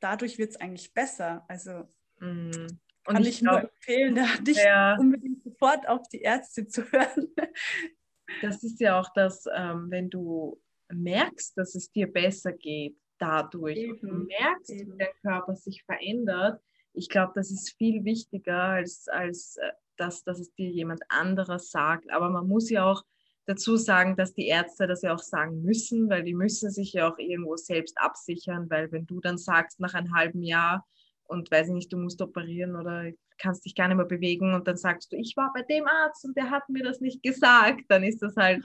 B: dadurch wird es eigentlich besser. Also mhm. kann ich, ich glaub, nur empfehlen, da nicht ja. unbedingt sofort auf die Ärzte zu hören
A: das ist ja auch das, ähm, wenn du merkst, dass es dir besser geht dadurch Eben. und du merkst, Eben. wie dein Körper sich verändert. Ich glaube, das ist viel wichtiger, als, als äh, dass, dass es dir jemand anderes sagt. Aber man muss ja auch dazu sagen, dass die Ärzte das ja auch sagen müssen, weil die müssen sich ja auch irgendwo selbst absichern, weil wenn du dann sagst, nach einem halben Jahr und weiß nicht, du musst operieren oder kannst dich gar nicht mehr bewegen und dann sagst du, ich war bei dem Arzt und der hat mir das nicht gesagt, dann ist das halt,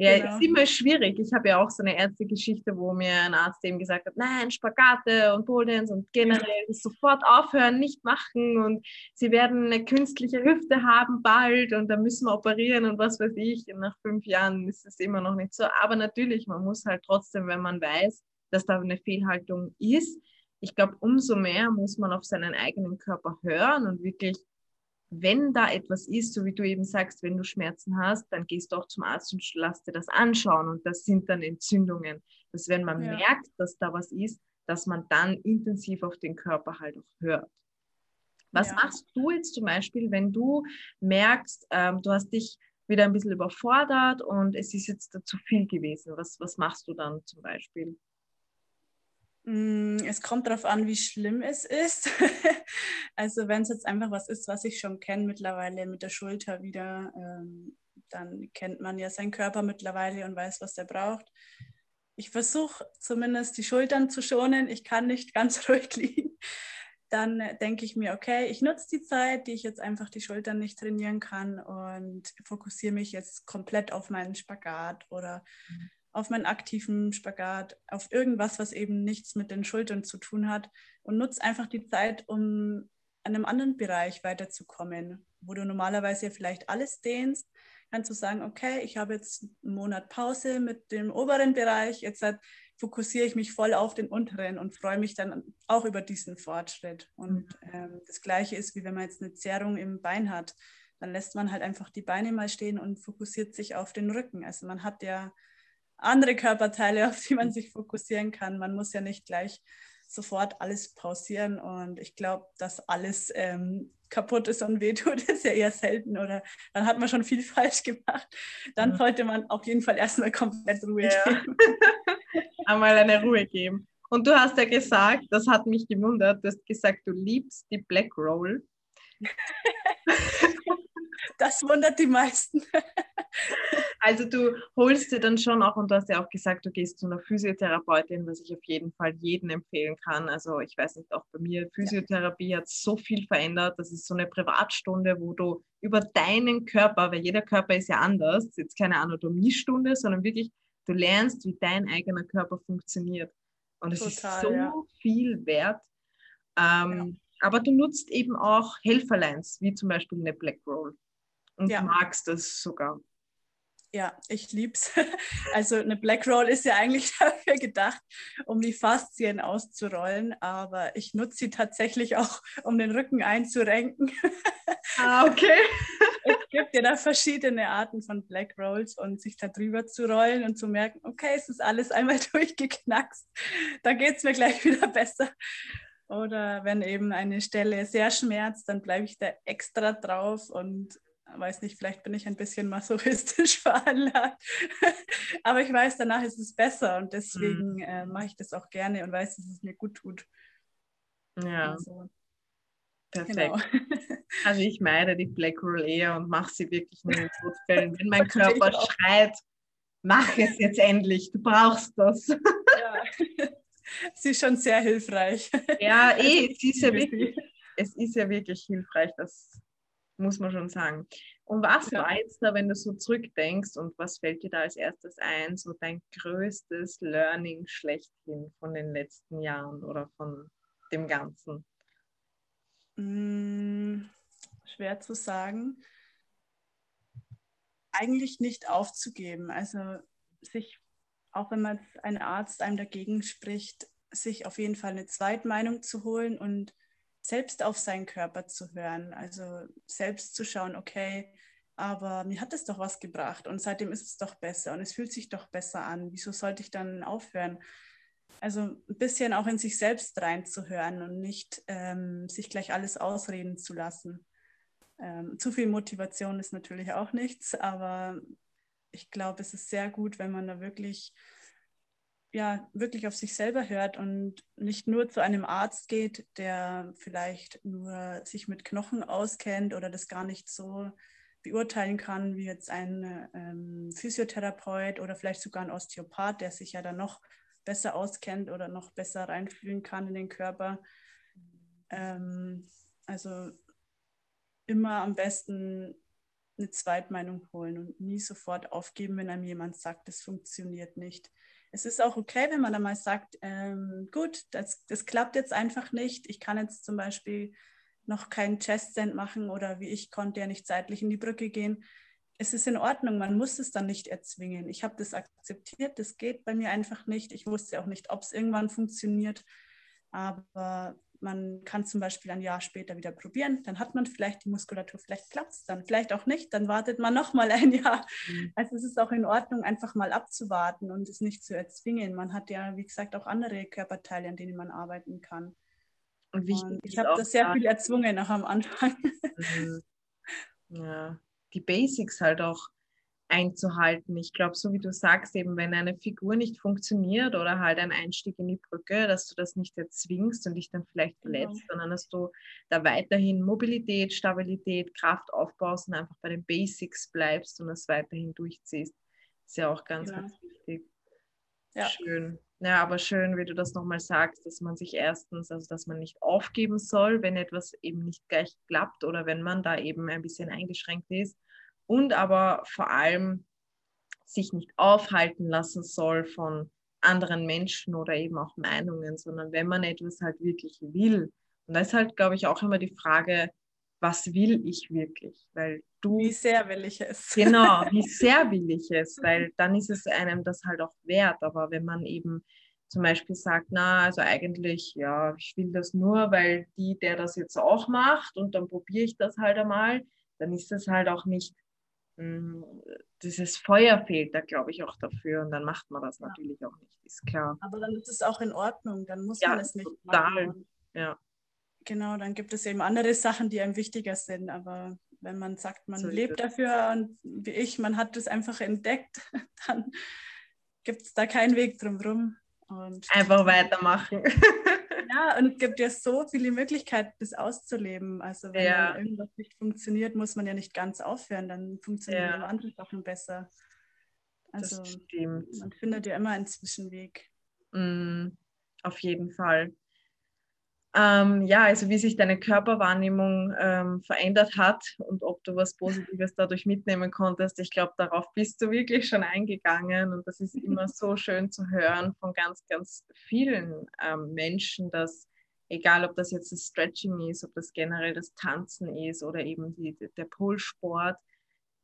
A: ja, genau. ist immer schwierig. Ich habe ja auch so eine Ärztegeschichte, wo mir ein Arzt eben gesagt hat, nein, Spagate und Poldens und generell sofort aufhören, nicht machen und sie werden eine künstliche Hüfte haben bald und dann müssen wir operieren und was weiß ich. Und nach fünf Jahren ist es immer noch nicht so. Aber natürlich, man muss halt trotzdem, wenn man weiß, dass da eine Fehlhaltung ist, ich glaube, umso mehr muss man auf seinen eigenen Körper hören und wirklich, wenn da etwas ist, so wie du eben sagst, wenn du Schmerzen hast, dann gehst du auch zum Arzt und lass dir das anschauen und das sind dann Entzündungen. Dass wenn man ja. merkt, dass da was ist, dass man dann intensiv auf den Körper halt auch hört. Was ja. machst du jetzt zum Beispiel, wenn du merkst, ähm, du hast dich wieder ein bisschen überfordert und es ist jetzt zu viel gewesen? Was, was machst du dann zum Beispiel?
B: Mm, es kommt darauf an, wie schlimm es ist. also wenn es jetzt einfach was ist, was ich schon kenne mittlerweile mit der Schulter wieder, ähm, dann kennt man ja seinen Körper mittlerweile und weiß, was er braucht. Ich versuche zumindest die Schultern zu schonen. Ich kann nicht ganz ruhig liegen. Dann denke ich mir, okay, ich nutze die Zeit, die ich jetzt einfach die Schultern nicht trainieren kann und fokussiere mich jetzt komplett auf meinen Spagat oder mhm auf meinen aktiven Spagat, auf irgendwas, was eben nichts mit den Schultern zu tun hat und nutze einfach die Zeit, um an einem anderen Bereich weiterzukommen, wo du normalerweise vielleicht alles dehnst, kannst du sagen, okay, ich habe jetzt einen Monat Pause mit dem oberen Bereich, jetzt halt fokussiere ich mich voll auf den unteren und freue mich dann auch über diesen Fortschritt. Und mhm. ähm, das Gleiche ist, wie wenn man jetzt eine Zerrung im Bein hat, dann lässt man halt einfach die Beine mal stehen und fokussiert sich auf den Rücken. Also man hat ja andere Körperteile, auf die man sich fokussieren kann. Man muss ja nicht gleich sofort alles pausieren und ich glaube, dass alles ähm, kaputt ist und wehtut, ist ja eher selten oder dann hat man schon viel falsch gemacht. Dann ja. sollte man auf jeden Fall erstmal komplett Ruhe ja. geben.
A: Einmal eine Ruhe geben. Und du hast ja gesagt, das hat mich gewundert, du hast gesagt, du liebst die Black Roll.
B: Das wundert die meisten.
A: Also du holst dir dann schon auch, und du hast ja auch gesagt, du gehst zu einer Physiotherapeutin, was ich auf jeden Fall jedem empfehlen kann. Also ich weiß nicht, auch bei mir, Physiotherapie ja. hat so viel verändert. Das ist so eine Privatstunde, wo du über deinen Körper, weil jeder Körper ist ja anders, jetzt keine Anatomiestunde, sondern wirklich, du lernst, wie dein eigener Körper funktioniert. Und es ist so ja. viel wert. Ähm, ja. Aber du nutzt eben auch Helferlines, wie zum Beispiel eine Black Roll. Und ja. magst das sogar.
B: Ja, ich lieb's. Also eine Black Roll ist ja eigentlich dafür gedacht, um die Faszien auszurollen, aber ich nutze sie tatsächlich auch, um den Rücken einzurenken.
A: Ah, okay.
B: Es gibt ja da verschiedene Arten von Black Rolls und sich da drüber zu rollen und zu merken, okay, es ist alles einmal durchgeknackst, da geht es mir gleich wieder besser. Oder wenn eben eine Stelle sehr schmerzt, dann bleibe ich da extra drauf und weiß nicht, vielleicht bin ich ein bisschen masochistisch veranlagt, aber ich weiß, danach ist es besser und deswegen mhm. äh, mache ich das auch gerne und weiß, dass es mir gut tut.
A: Ja. Also, Perfekt. Genau. Also ich meide die Black Roll eher und mache sie wirklich nur in Notfällen. Wenn mein Körper schreit, mach es jetzt endlich, du brauchst das. Ja.
B: Sie ist schon sehr hilfreich.
A: Ja, eh, es ist ja wirklich, es ist ja wirklich hilfreich, das muss man schon sagen. Und was ja. war jetzt da, wenn du so zurückdenkst und was fällt dir da als erstes ein, so dein größtes Learning schlechthin von den letzten Jahren oder von dem Ganzen?
B: Hm, schwer zu sagen. Eigentlich nicht aufzugeben. Also sich, auch wenn man ein Arzt einem dagegen spricht, sich auf jeden Fall eine Zweitmeinung zu holen und selbst auf seinen Körper zu hören, also selbst zu schauen, okay, aber mir hat es doch was gebracht und seitdem ist es doch besser und es fühlt sich doch besser an. Wieso sollte ich dann aufhören? Also ein bisschen auch in sich selbst reinzuhören und nicht ähm, sich gleich alles ausreden zu lassen. Ähm, zu viel Motivation ist natürlich auch nichts, aber ich glaube, es ist sehr gut, wenn man da wirklich ja wirklich auf sich selber hört und nicht nur zu einem Arzt geht, der vielleicht nur sich mit Knochen auskennt oder das gar nicht so beurteilen kann wie jetzt ein ähm, Physiotherapeut oder vielleicht sogar ein Osteopath, der sich ja dann noch besser auskennt oder noch besser reinfühlen kann in den Körper. Ähm, also immer am besten eine Zweitmeinung holen und nie sofort aufgeben, wenn einem jemand sagt, das funktioniert nicht es ist auch okay, wenn man dann mal sagt, ähm, gut, das, das klappt jetzt einfach nicht. Ich kann jetzt zum Beispiel noch keinen Chest-Send machen oder wie ich konnte ja nicht seitlich in die Brücke gehen. Es ist in Ordnung, man muss es dann nicht erzwingen. Ich habe das akzeptiert, das geht bei mir einfach nicht. Ich wusste auch nicht, ob es irgendwann funktioniert. Aber man kann zum Beispiel ein Jahr später wieder probieren, dann hat man vielleicht die Muskulatur, vielleicht klappt es dann, vielleicht auch nicht, dann wartet man noch mal ein Jahr. Mhm. Also es ist auch in Ordnung, einfach mal abzuwarten und es nicht zu erzwingen. Man hat ja, wie gesagt, auch andere Körperteile, an denen man arbeiten kann. Und, und ich habe das sehr viel erzwungen auch am Anfang.
A: Mhm. Ja, die Basics halt auch einzuhalten. Ich glaube, so wie du sagst, eben wenn eine Figur nicht funktioniert oder halt ein Einstieg in die Brücke, dass du das nicht erzwingst und dich dann vielleicht genau. verletzt, genau. sondern dass du da weiterhin Mobilität, Stabilität, Kraft aufbaust und einfach bei den Basics bleibst und das weiterhin durchziehst. Ist ja auch ganz, genau. ganz wichtig. Ja. Schön. Ja, aber schön, wie du das nochmal sagst, dass man sich erstens, also dass man nicht aufgeben soll, wenn etwas eben nicht gleich klappt oder wenn man da eben ein bisschen eingeschränkt ist und aber vor allem sich nicht aufhalten lassen soll von anderen Menschen oder eben auch Meinungen, sondern wenn man etwas halt wirklich will. Und da ist halt, glaube ich, auch immer die Frage, was will ich wirklich? Weil du.
B: Wie sehr will ich es?
A: Genau, wie sehr will ich es? Weil dann ist es einem das halt auch wert. Aber wenn man eben zum Beispiel sagt, na, also eigentlich, ja, ich will das nur, weil die, der das jetzt auch macht und dann probiere ich das halt einmal, dann ist das halt auch nicht dieses Feuer fehlt da, glaube ich, auch dafür. Und dann macht man das natürlich auch nicht, ist klar.
B: Aber dann ist es auch in Ordnung, dann muss ja, man es nicht total. machen. Ja. Genau, dann gibt es eben andere Sachen, die einem wichtiger sind. Aber wenn man sagt, man so lebt dafür und wie ich, man hat das einfach entdeckt, dann gibt es da keinen Weg drumherum.
A: Und einfach weitermachen.
B: Ja, und es gibt ja so viele Möglichkeiten, das auszuleben. Also wenn ja. irgendwas nicht funktioniert, muss man ja nicht ganz aufhören, dann funktionieren ja. andere Sachen besser. Also man findet ja immer einen Zwischenweg.
A: Mm, auf jeden Fall. Ähm, ja, also wie sich deine Körperwahrnehmung ähm, verändert hat und ob du was Positives dadurch mitnehmen konntest. Ich glaube, darauf bist du wirklich schon eingegangen und das ist immer so schön zu hören von ganz, ganz vielen ähm, Menschen, dass egal ob das jetzt das Stretching ist, ob das generell das Tanzen ist oder eben die, der Polsport,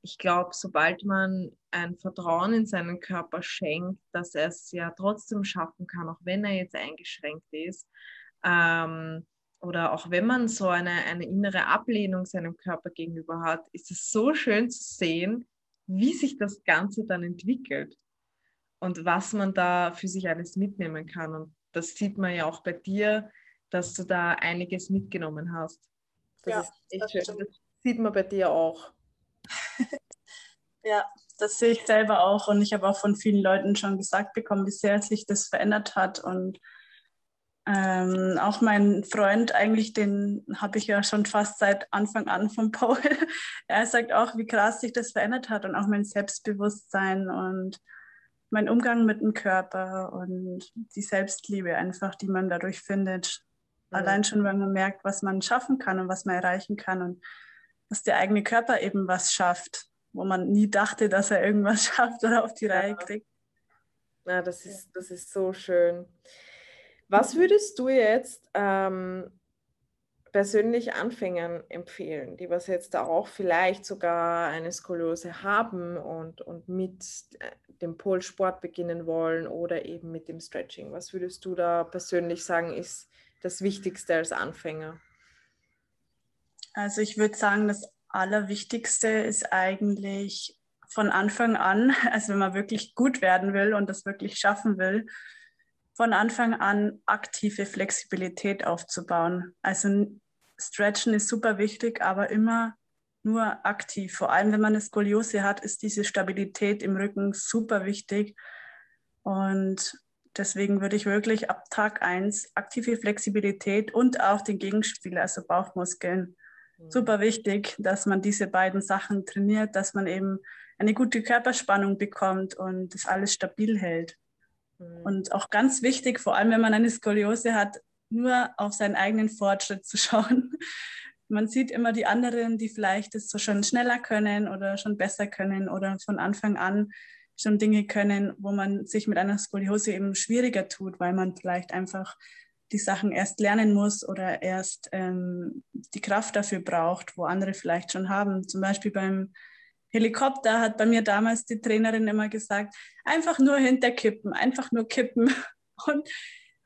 A: ich glaube, sobald man ein Vertrauen in seinen Körper schenkt, dass er es ja trotzdem schaffen kann, auch wenn er jetzt eingeschränkt ist, ähm, oder auch wenn man so eine, eine innere Ablehnung seinem Körper gegenüber hat, ist es so schön zu sehen, wie sich das Ganze dann entwickelt und was man da für sich alles mitnehmen kann. Und das sieht man ja auch bei dir, dass du da einiges mitgenommen hast. Das ja. Stimmt. Das sieht man bei dir auch.
B: ja, das sehe ich selber auch. Und ich habe auch von vielen Leuten schon gesagt bekommen, wie sehr sich das verändert hat. Und ähm, auch mein Freund, eigentlich, den habe ich ja schon fast seit Anfang an von Paul. er sagt auch, wie krass sich das verändert hat und auch mein Selbstbewusstsein und mein Umgang mit dem Körper und die Selbstliebe einfach, die man dadurch findet. Mhm. Allein schon, wenn man merkt, was man schaffen kann und was man erreichen kann und dass der eigene Körper eben was schafft, wo man nie dachte, dass er irgendwas schafft oder auf die ja. Reihe kriegt.
A: Ja, das ist, das ist so schön. Was würdest du jetzt ähm, persönlich Anfängern empfehlen, die was jetzt auch vielleicht sogar eine Skoliose haben und, und mit äh, dem Polsport beginnen wollen oder eben mit dem Stretching? Was würdest du da persönlich sagen, ist das Wichtigste als Anfänger?
B: Also ich würde sagen, das Allerwichtigste ist eigentlich von Anfang an, also wenn man wirklich gut werden will und das wirklich schaffen will, von Anfang an aktive Flexibilität aufzubauen. Also Stretchen ist super wichtig, aber immer nur aktiv. Vor allem, wenn man eine Skoliose hat, ist diese Stabilität im Rücken super wichtig. Und deswegen würde ich wirklich ab Tag 1 aktive Flexibilität und auch den Gegenspieler, also Bauchmuskeln, mhm. super wichtig, dass man diese beiden Sachen trainiert, dass man eben eine gute Körperspannung bekommt und das alles stabil hält. Mhm. Und auch ganz wichtig, vor allem wenn man eine Skoliose hat, nur auf seinen eigenen Fortschritt zu schauen. Man sieht immer die anderen, die vielleicht es so schon schneller können oder schon besser können oder von Anfang an schon Dinge können, wo man sich mit einer Skoliose eben schwieriger tut, weil man vielleicht einfach die Sachen erst lernen muss oder erst ähm, die Kraft dafür braucht, wo andere vielleicht schon haben. Zum Beispiel beim Helikopter hat bei mir damals die Trainerin immer gesagt, einfach nur hinterkippen, einfach nur kippen. Und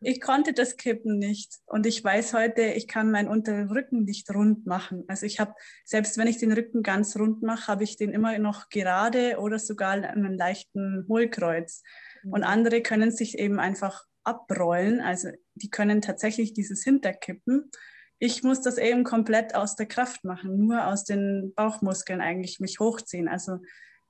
B: ich konnte das Kippen nicht. Und ich weiß heute, ich kann meinen unteren Rücken nicht rund machen. Also ich habe, selbst wenn ich den Rücken ganz rund mache, habe ich den immer noch gerade oder sogar einen leichten Hohlkreuz. Mhm. Und andere können sich eben einfach abrollen. Also die können tatsächlich dieses Hinterkippen ich muss das eben komplett aus der Kraft machen, nur aus den Bauchmuskeln eigentlich mich hochziehen. Also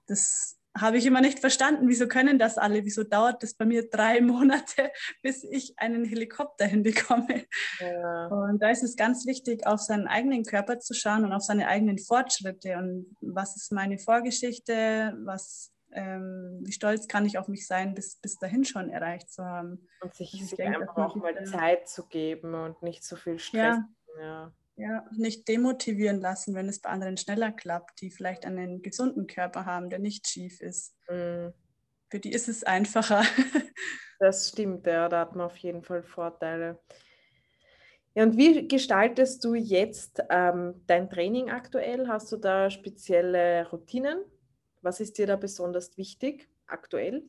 B: das habe ich immer nicht verstanden. Wieso können das alle? Wieso dauert das bei mir drei Monate, bis ich einen Helikopter hinbekomme? Ja. Und da ist es ganz wichtig, auf seinen eigenen Körper zu schauen und auf seine eigenen Fortschritte und was ist meine Vorgeschichte, was ähm, wie stolz kann ich auf mich sein, bis, bis dahin schon erreicht zu haben.
A: Und sich, sich denke, einfach auch mal Zeit zu geben und nicht so viel Stress
B: ja. Ja. ja, nicht demotivieren lassen, wenn es bei anderen schneller klappt, die vielleicht einen gesunden Körper haben, der nicht schief ist. Mhm. Für die ist es einfacher.
A: das stimmt, ja, da hat man auf jeden Fall Vorteile. Ja, und wie gestaltest du jetzt ähm, dein Training aktuell? Hast du da spezielle Routinen? Was ist dir da besonders wichtig aktuell?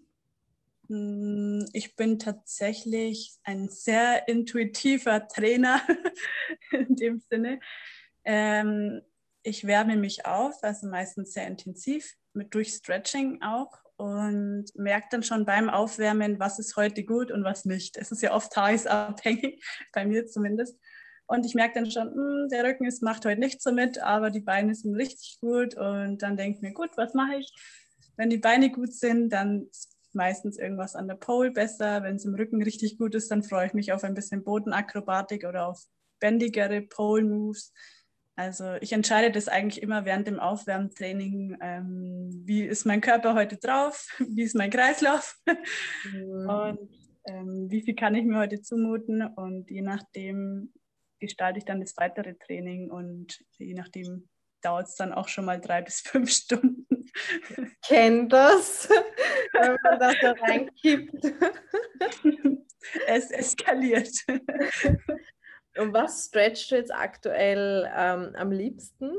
B: Hm, ich bin tatsächlich ein sehr intuitiver Trainer in dem Sinne. Ähm, ich wärme mich auf, also meistens sehr intensiv, mit durch Stretching auch und merke dann schon beim Aufwärmen, was ist heute gut und was nicht. Es ist ja oft tagesabhängig, bei mir zumindest. Und ich merke dann schon, mh, hm, der Rücken ist, macht heute nicht so mit, aber die Beine sind richtig gut. Und dann denke ich mir, gut, was mache ich? Wenn die Beine gut sind, dann meistens irgendwas an der Pole besser. Wenn es im Rücken richtig gut ist, dann freue ich mich auf ein bisschen Bodenakrobatik oder auf bändigere Pole-Moves. Also ich entscheide das eigentlich immer während dem Aufwärmtraining, ähm, wie ist mein Körper heute drauf, wie ist mein Kreislauf mhm. und ähm, wie viel kann ich mir heute zumuten und je nachdem gestalte ich dann das weitere Training und je nachdem dauert es dann auch schon mal drei bis fünf Stunden.
A: Kennt das, wenn man das da reinkippt.
B: es eskaliert.
A: Und was stretchst du jetzt aktuell ähm, am liebsten?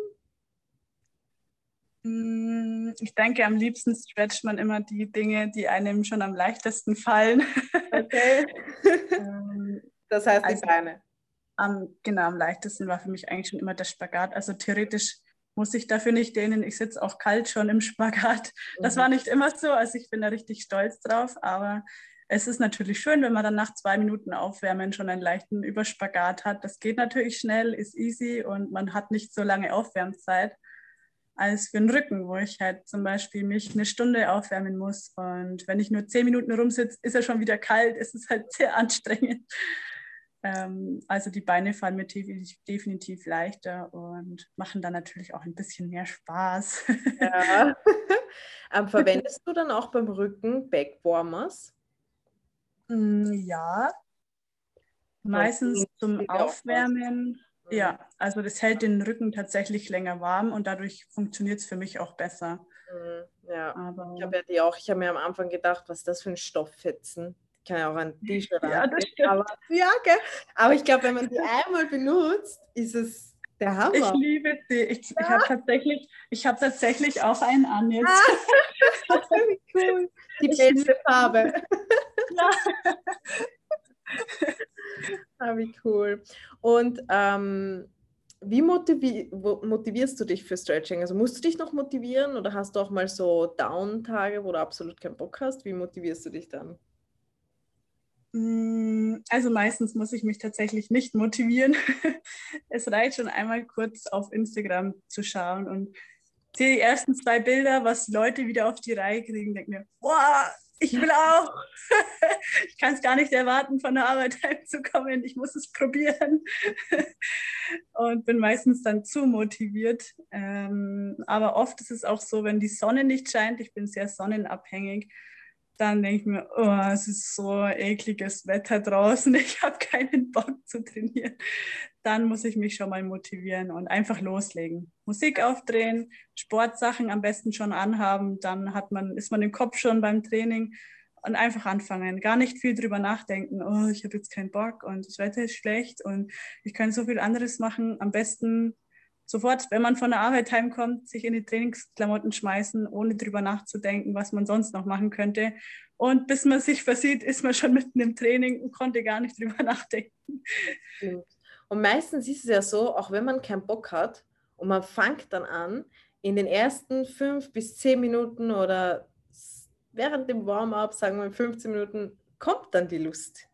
B: Mm, ich denke, am liebsten stretcht man immer die Dinge, die einem schon am leichtesten fallen. Okay.
A: Ähm, das heißt die also, Beine.
B: Am, genau, am leichtesten war für mich eigentlich schon immer der Spagat. Also theoretisch muss ich dafür nicht dehnen. Ich sitze auch kalt schon im Spagat. Das mhm. war nicht immer so, also ich bin da richtig stolz drauf, aber es ist natürlich schön, wenn man dann nach zwei Minuten Aufwärmen schon einen leichten Überspagat hat. Das geht natürlich schnell, ist easy und man hat nicht so lange Aufwärmzeit als für den Rücken, wo ich halt zum Beispiel mich eine Stunde aufwärmen muss. Und wenn ich nur zehn Minuten rumsitze, ist er schon wieder kalt. Es ist halt sehr anstrengend. Ähm, also die Beine fallen mir definitiv leichter und machen dann natürlich auch ein bisschen mehr Spaß.
A: Ja. ähm, verwendest du dann auch beim Rücken Backwarmers?
B: Mm, ja, meistens zum Aufwärmen. Ja, also das hält den Rücken tatsächlich länger warm und dadurch funktioniert es für mich auch besser.
A: Mhm, ja, aber ich habe ja die auch, ich habe mir am Anfang gedacht, was ist das für ein Stofffetzen? Kann ja auch ein T-Shirt ja, das stimmt. aber, ja, gell? aber ich glaube, wenn man die einmal benutzt, ist es der Hammer.
B: Ich liebe sie. Ich, ja. ich habe tatsächlich, hab tatsächlich auch einen an jetzt. Ah,
A: cool. Die beste Farbe. Ja. ah, wie cool. Und ähm, wie motivi motivierst du dich für Stretching? Also musst du dich noch motivieren oder hast du auch mal so Down-Tage, wo du absolut keinen Bock hast? Wie motivierst du dich dann?
B: Mm, also meistens muss ich mich tatsächlich nicht motivieren. Es reicht schon einmal kurz auf Instagram zu schauen und sehe die ersten zwei Bilder, was Leute wieder auf die Reihe kriegen, denke mir, boah, ich will auch. ich kann es gar nicht erwarten, von der Arbeit heimzukommen. Ich muss es probieren. und bin meistens dann zu motiviert. Ähm, aber oft ist es auch so, wenn die Sonne nicht scheint, ich bin sehr sonnenabhängig, dann denke ich mir, oh, es ist so ekliges Wetter draußen, ich habe keinen Bock zu trainieren. Dann muss ich mich schon mal motivieren und einfach loslegen. Musik aufdrehen, Sportsachen am besten schon anhaben, dann hat man, ist man im Kopf schon beim Training und einfach anfangen. Gar nicht viel drüber nachdenken, oh, ich habe jetzt keinen Bock und das Wetter ist schlecht und ich kann so viel anderes machen. Am besten sofort, wenn man von der Arbeit heimkommt, sich in die Trainingsklamotten schmeißen, ohne drüber nachzudenken, was man sonst noch machen könnte. Und bis man sich versieht, ist man schon mitten im Training und konnte gar nicht drüber nachdenken.
A: Und meistens ist es ja so, auch wenn man keinen Bock hat und man fängt dann an, in den ersten fünf bis zehn Minuten oder während dem Warm-up, sagen wir 15 Minuten, kommt dann die Lust.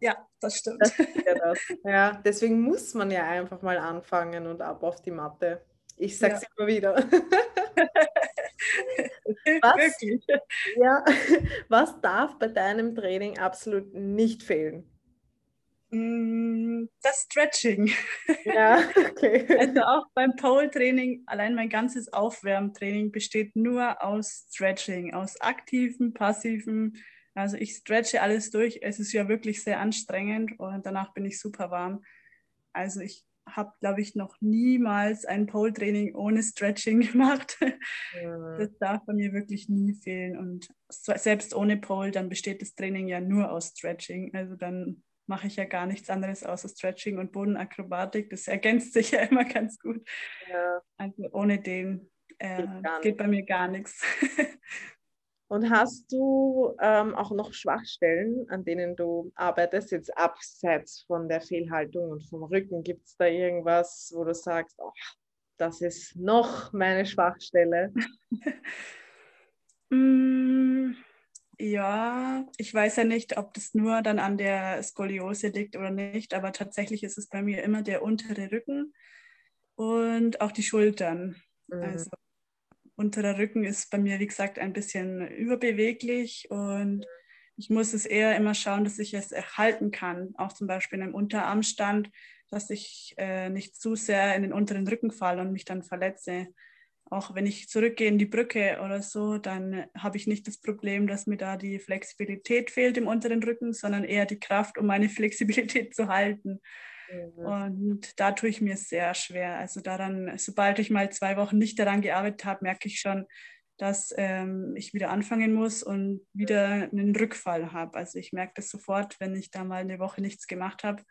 B: Ja, das stimmt. Das
A: ja, das. ja, deswegen muss man ja einfach mal anfangen und ab auf die Matte. Ich sage es ja. immer wieder. was, Wirklich? Ja, was darf bei deinem Training absolut nicht fehlen?
B: Mm, das Stretching. Ja, okay. Also auch beim Pole-Training, allein mein ganzes Aufwärmtraining besteht nur aus Stretching, aus aktiven, passiven also ich stretche alles durch. Es ist ja wirklich sehr anstrengend und danach bin ich super warm. Also ich habe, glaube ich, noch niemals ein Pole-Training ohne Stretching gemacht. Ja. Das darf bei mir wirklich nie fehlen. Und selbst ohne Pole, dann besteht das Training ja nur aus Stretching. Also dann mache ich ja gar nichts anderes außer Stretching und Bodenakrobatik. Das ergänzt sich ja immer ganz gut. Ja. Also ohne den äh, geht, geht bei mir gar nichts.
A: Und hast du ähm, auch noch Schwachstellen, an denen du arbeitest, jetzt abseits von der Fehlhaltung und vom Rücken? Gibt es da irgendwas, wo du sagst, oh, das ist noch meine Schwachstelle?
B: Mm, ja, ich weiß ja nicht, ob das nur dann an der Skoliose liegt oder nicht, aber tatsächlich ist es bei mir immer der untere Rücken und auch die Schultern. Mhm. Also unterer Rücken ist bei mir, wie gesagt, ein bisschen überbeweglich und ich muss es eher immer schauen, dass ich es erhalten kann, auch zum Beispiel in einem Unterarmstand, dass ich äh, nicht zu sehr in den unteren Rücken falle und mich dann verletze. Auch wenn ich zurückgehe in die Brücke oder so, dann habe ich nicht das Problem, dass mir da die Flexibilität fehlt im unteren Rücken, sondern eher die Kraft, um meine Flexibilität zu halten. Mhm. Und da tue ich mir sehr schwer. Also daran, sobald ich mal zwei Wochen nicht daran gearbeitet habe, merke ich schon, dass ähm, ich wieder anfangen muss und wieder einen Rückfall habe. Also ich merke das sofort, wenn ich da mal eine Woche nichts gemacht habe.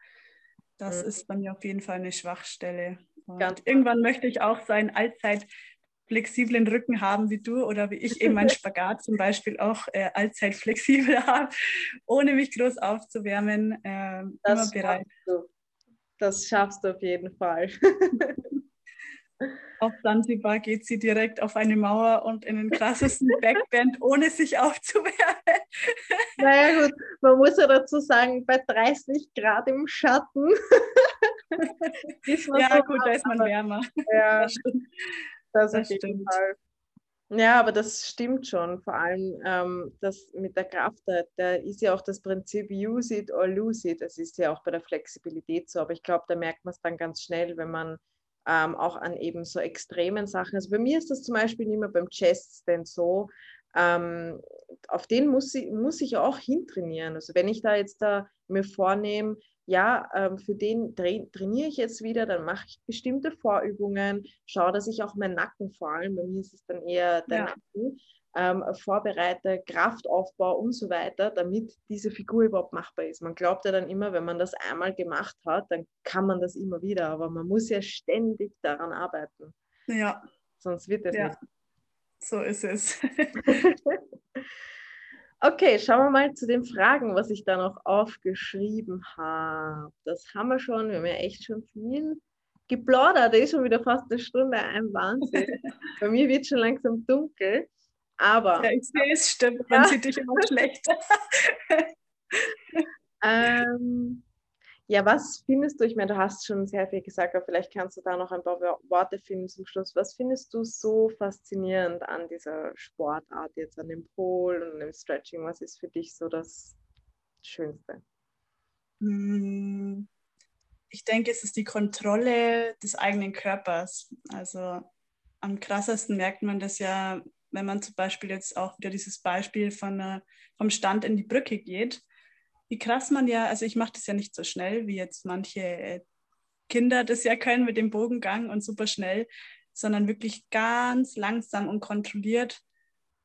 B: Das mhm. ist bei mir auf jeden Fall eine Schwachstelle. Und irgendwann möchte ich auch so einen allzeit flexiblen Rücken haben wie du oder wie ich eben meinen Spagat zum Beispiel auch äh, allzeit flexibel habe, ohne mich groß aufzuwärmen. Äh,
A: immer bereit. Du. Das schaffst du auf jeden Fall.
B: auf Zanzibar geht sie direkt auf eine Mauer und in den krassesten Backband, ohne sich aufzuwärmen.
A: Naja gut, man muss ja dazu sagen, bei 30 Grad im Schatten
B: ist man Ja so gut, da ist man wärmer.
A: Ja, das, das, das stimmt. Fall. Ja, aber das stimmt schon. Vor allem ähm, das mit der Kraft, da, da, ist ja auch das Prinzip use it or lose it. Das ist ja auch bei der Flexibilität so. Aber ich glaube, da merkt man es dann ganz schnell, wenn man ähm, auch an eben so extremen Sachen. Also bei mir ist das zum Beispiel immer beim Chest denn so. Ähm, auf den muss ich, muss ich auch hintrainieren. Also wenn ich da jetzt da mir vornehme, ja, ähm, für den trainiere ich jetzt wieder, dann mache ich bestimmte Vorübungen, schaue, dass ich auch meinen Nacken vor allem, bei mir ist es dann eher der ja. Nacken, ähm, vorbereite, Kraftaufbau und so weiter, damit diese Figur überhaupt machbar ist. Man glaubt ja dann immer, wenn man das einmal gemacht hat, dann kann man das immer wieder, aber man muss ja ständig daran arbeiten.
B: Ja.
A: Sonst wird es ja. nicht.
B: So ist es.
A: Okay, schauen wir mal zu den Fragen, was ich da noch aufgeschrieben habe. Das haben wir schon, wir haben ja echt schon viel geplaudert. Da ist schon wieder fast eine Stunde, ein Wahnsinn. Bei mir wird schon langsam dunkel. Aber.
B: Ja, ich sehe es, stimmt. Man ja. sieht dich immer schlecht.
A: ähm, ja, was findest du? Ich meine, du hast schon sehr viel gesagt, aber vielleicht kannst du da noch ein paar Worte finden zum Schluss. Was findest du so faszinierend an dieser Sportart, jetzt an dem Pol und dem Stretching? Was ist für dich so das Schönste?
B: Hm, ich denke, es ist die Kontrolle des eigenen Körpers. Also am krassesten merkt man das ja, wenn man zum Beispiel jetzt auch wieder dieses Beispiel von, vom Stand in die Brücke geht wie krass man ja, also ich mache das ja nicht so schnell, wie jetzt manche äh, Kinder das ja können mit dem Bogengang und super schnell, sondern wirklich ganz langsam und kontrolliert.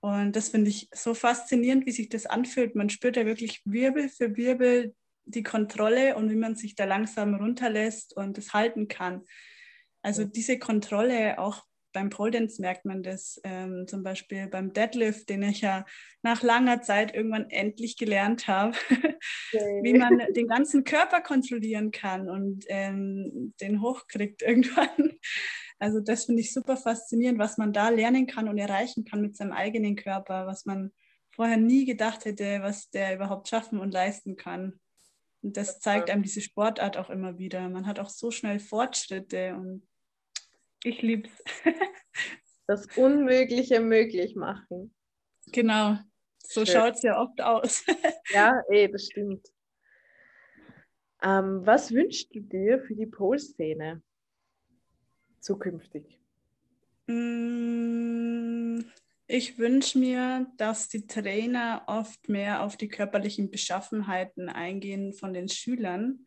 B: Und das finde ich so faszinierend, wie sich das anfühlt. Man spürt ja wirklich Wirbel für Wirbel die Kontrolle und wie man sich da langsam runterlässt und es halten kann. Also diese Kontrolle auch beim Pole Dance merkt man das, ähm, zum Beispiel beim Deadlift, den ich ja nach langer Zeit irgendwann endlich gelernt habe, okay. wie man den ganzen Körper kontrollieren kann und ähm, den hochkriegt irgendwann. Also das finde ich super faszinierend, was man da lernen kann und erreichen kann mit seinem eigenen Körper, was man vorher nie gedacht hätte, was der überhaupt schaffen und leisten kann. Und das zeigt einem diese Sportart auch immer wieder. Man hat auch so schnell Fortschritte und ich liebe es.
A: das Unmögliche möglich machen.
B: Genau, so schaut es ja oft aus.
A: ja, eh, das stimmt. Ähm, was wünschst du dir für die Pole-Szene zukünftig?
B: Mm, ich wünsche mir, dass die Trainer oft mehr auf die körperlichen Beschaffenheiten eingehen von den Schülern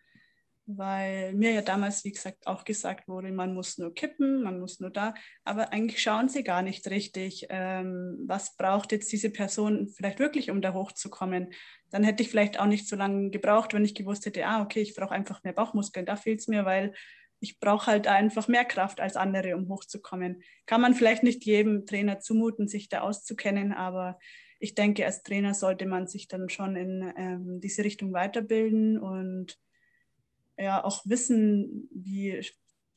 B: weil mir ja damals, wie gesagt, auch gesagt wurde, man muss nur kippen, man muss nur da, aber eigentlich schauen sie gar nicht richtig, ähm, was braucht jetzt diese Person vielleicht wirklich, um da hochzukommen. Dann hätte ich vielleicht auch nicht so lange gebraucht, wenn ich gewusst hätte, ah, okay, ich brauche einfach mehr Bauchmuskeln, da fehlt es mir, weil ich brauche halt einfach mehr Kraft als andere, um hochzukommen. Kann man vielleicht nicht jedem Trainer zumuten, sich da auszukennen, aber ich denke, als Trainer sollte man sich dann schon in ähm, diese Richtung weiterbilden und ja auch wissen, wie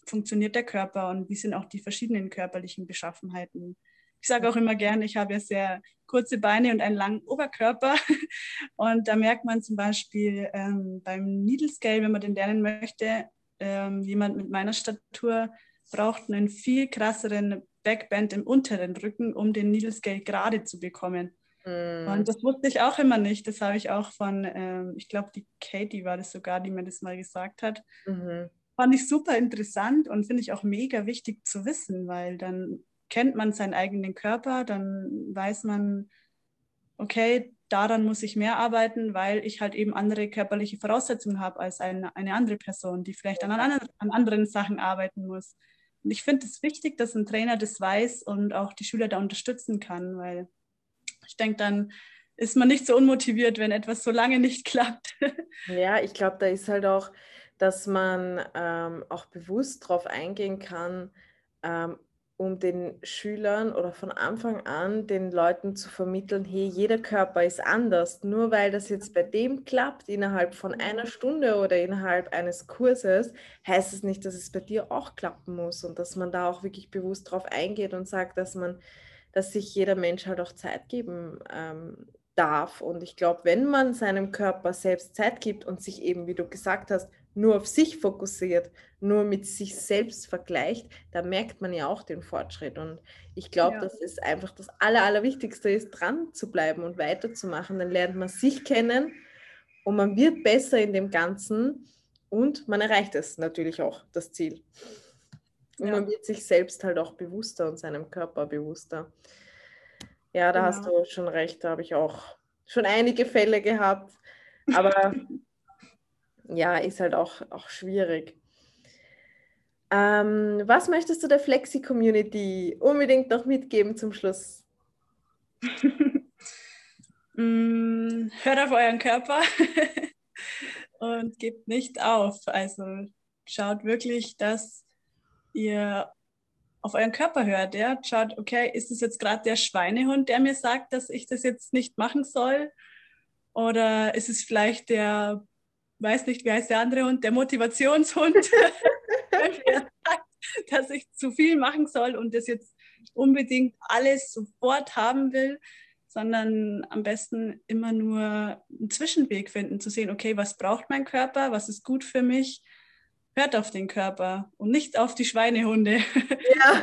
B: funktioniert der Körper und wie sind auch die verschiedenen körperlichen Beschaffenheiten. Ich sage auch immer gerne, ich habe ja sehr kurze Beine und einen langen Oberkörper. Und da merkt man zum Beispiel ähm, beim Needle Scale, wenn man den lernen möchte, ähm, jemand mit meiner Statur braucht einen viel krasseren Backbend im unteren Rücken, um den Needle Scale gerade zu bekommen. Mm. Und das wusste ich auch immer nicht. Das habe ich auch von, ähm, ich glaube, die Katie war das sogar, die mir das mal gesagt hat. Mhm. Fand ich super interessant und finde ich auch mega wichtig zu wissen, weil dann kennt man seinen eigenen Körper, dann weiß man, okay, daran muss ich mehr arbeiten, weil ich halt eben andere körperliche Voraussetzungen habe als eine, eine andere Person, die vielleicht an, an, an anderen Sachen arbeiten muss. Und ich finde es wichtig, dass ein Trainer das weiß und auch die Schüler da unterstützen kann, weil ich denke, dann ist man nicht so unmotiviert, wenn etwas so lange nicht klappt.
A: Ja, ich glaube, da ist halt auch, dass man ähm, auch bewusst darauf eingehen kann, ähm, um den Schülern oder von Anfang an den Leuten zu vermitteln, hey, jeder Körper ist anders. Nur weil das jetzt bei dem klappt innerhalb von einer Stunde oder innerhalb eines Kurses, heißt es nicht, dass es bei dir auch klappen muss und dass man da auch wirklich bewusst drauf eingeht und sagt, dass man, dass sich jeder Mensch halt auch Zeit geben ähm, darf. Und ich glaube, wenn man seinem Körper selbst Zeit gibt und sich eben, wie du gesagt hast, nur auf sich fokussiert, nur mit sich selbst vergleicht, da merkt man ja auch den Fortschritt. Und ich glaube, ja. dass es einfach das Aller, Allerwichtigste ist, dran zu bleiben und weiterzumachen. Dann lernt man sich kennen und man wird besser in dem Ganzen und man erreicht es natürlich auch, das Ziel. Und ja. man wird sich selbst halt auch bewusster und seinem Körper bewusster. Ja, da genau. hast du schon recht, da habe ich auch schon einige Fälle gehabt. Aber ja, ist halt auch, auch schwierig. Ähm, was möchtest du der Flexi-Community unbedingt noch mitgeben zum Schluss?
B: Mm, hört auf euren Körper und gebt nicht auf. Also schaut wirklich, dass ihr auf euren Körper hört. Ja? Schaut, okay, ist es jetzt gerade der Schweinehund, der mir sagt, dass ich das jetzt nicht machen soll? Oder ist es vielleicht der weiß nicht, wie heißt der andere Hund, der Motivationshund, dass ich zu viel machen soll und das jetzt unbedingt alles sofort haben will, sondern am besten immer nur einen Zwischenweg finden, zu sehen, okay, was braucht mein Körper, was ist gut für mich, hört auf den Körper und nicht auf die Schweinehunde. Ja.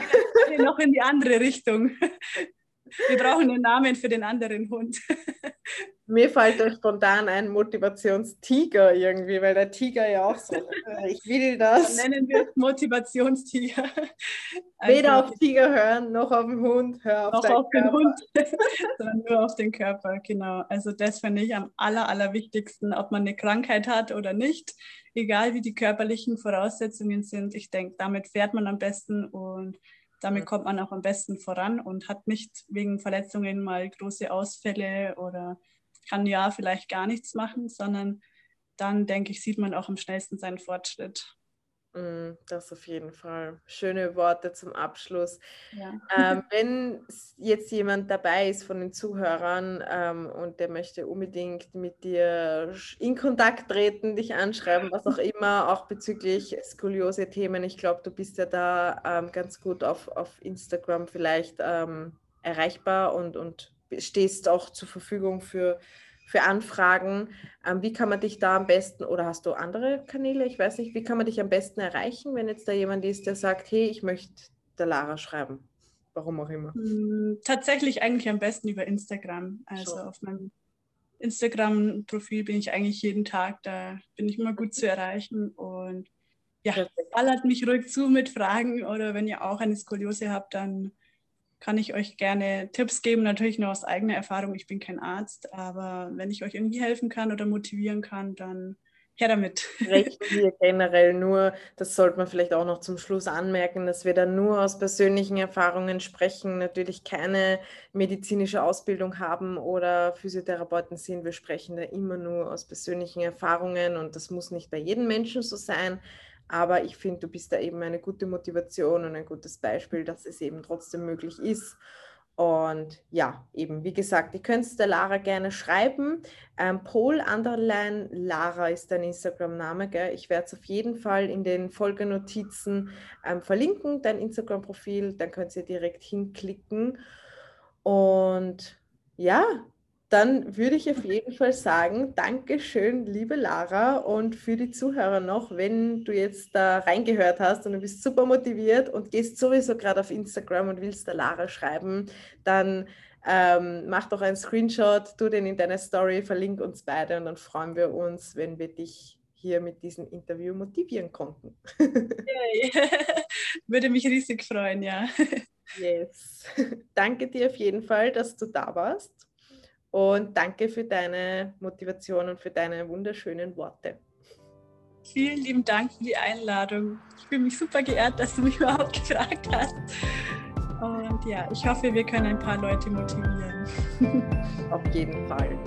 B: noch in die andere Richtung. Wir brauchen einen Namen für den anderen Hund.
A: Mir fällt da spontan ein Motivationstiger irgendwie, weil der Tiger ja auch so, äh, ich will das.
B: Dann nennen wir es Motivationstiger.
A: Weder also, auf Tiger hören, noch auf den Hund, hör auf,
B: auf den Hund, sondern nur auf den Körper, genau. Also das finde ich am aller, allerwichtigsten, ob man eine Krankheit hat oder nicht, egal wie die körperlichen Voraussetzungen sind. Ich denke, damit fährt man am besten und damit kommt man auch am besten voran und hat nicht wegen Verletzungen mal große Ausfälle oder kann ja vielleicht gar nichts machen, sondern dann, denke ich, sieht man auch am schnellsten seinen Fortschritt.
A: Mm, das auf jeden Fall. Schöne Worte zum Abschluss. Ja. Ähm, wenn jetzt jemand dabei ist von den Zuhörern ähm, und der möchte unbedingt mit dir in Kontakt treten, dich anschreiben, was auch immer, auch bezüglich Skoliose-Themen, ich glaube, du bist ja da ähm, ganz gut auf, auf Instagram vielleicht ähm, erreichbar und, und stehst auch zur Verfügung für für Anfragen. Ähm, wie kann man dich da am besten, oder hast du andere Kanäle? Ich weiß nicht, wie kann man dich am besten erreichen, wenn jetzt da jemand ist, der sagt, hey, ich möchte der Lara schreiben? Warum auch immer.
B: Hm, tatsächlich eigentlich am besten über Instagram. Also Schon. auf meinem Instagram-Profil bin ich eigentlich jeden Tag, da bin ich immer gut zu erreichen und ja, ballert mich ruhig zu mit Fragen oder wenn ihr auch eine Skoliose habt, dann kann ich euch gerne Tipps geben, natürlich nur aus eigener Erfahrung. Ich bin kein Arzt, aber wenn ich euch irgendwie helfen kann oder motivieren kann, dann her damit.
A: Recht wir generell nur, das sollte man vielleicht auch noch zum Schluss anmerken, dass wir da nur aus persönlichen Erfahrungen sprechen, natürlich keine medizinische Ausbildung haben oder Physiotherapeuten sind. Wir sprechen da immer nur aus persönlichen Erfahrungen und das muss nicht bei jedem Menschen so sein. Aber ich finde, du bist da eben eine gute Motivation und ein gutes Beispiel, dass es eben trotzdem möglich ist. Und ja, eben, wie gesagt, ihr könnt es der Lara gerne schreiben. Ähm, Pol Underline Lara ist dein Instagram-Name. Ich werde es auf jeden Fall in den Folgenotizen ähm, verlinken, dein Instagram-Profil. Dann könnt ihr direkt hinklicken. Und ja, dann würde ich auf jeden Fall sagen, Dankeschön, liebe Lara, und für die Zuhörer noch, wenn du jetzt da reingehört hast und du bist super motiviert und gehst sowieso gerade auf Instagram und willst der Lara schreiben, dann ähm, mach doch einen Screenshot, tu den in deine Story, verlink uns beide und dann freuen wir uns, wenn wir dich hier mit diesem Interview motivieren konnten.
B: Würde mich riesig freuen, ja.
A: Yes. Danke dir auf jeden Fall, dass du da warst. Und danke für deine Motivation und für deine wunderschönen Worte.
B: Vielen lieben Dank für die Einladung. Ich fühle mich super geehrt, dass du mich überhaupt gefragt hast. Und ja, ich hoffe, wir können ein paar Leute motivieren.
A: Auf jeden Fall.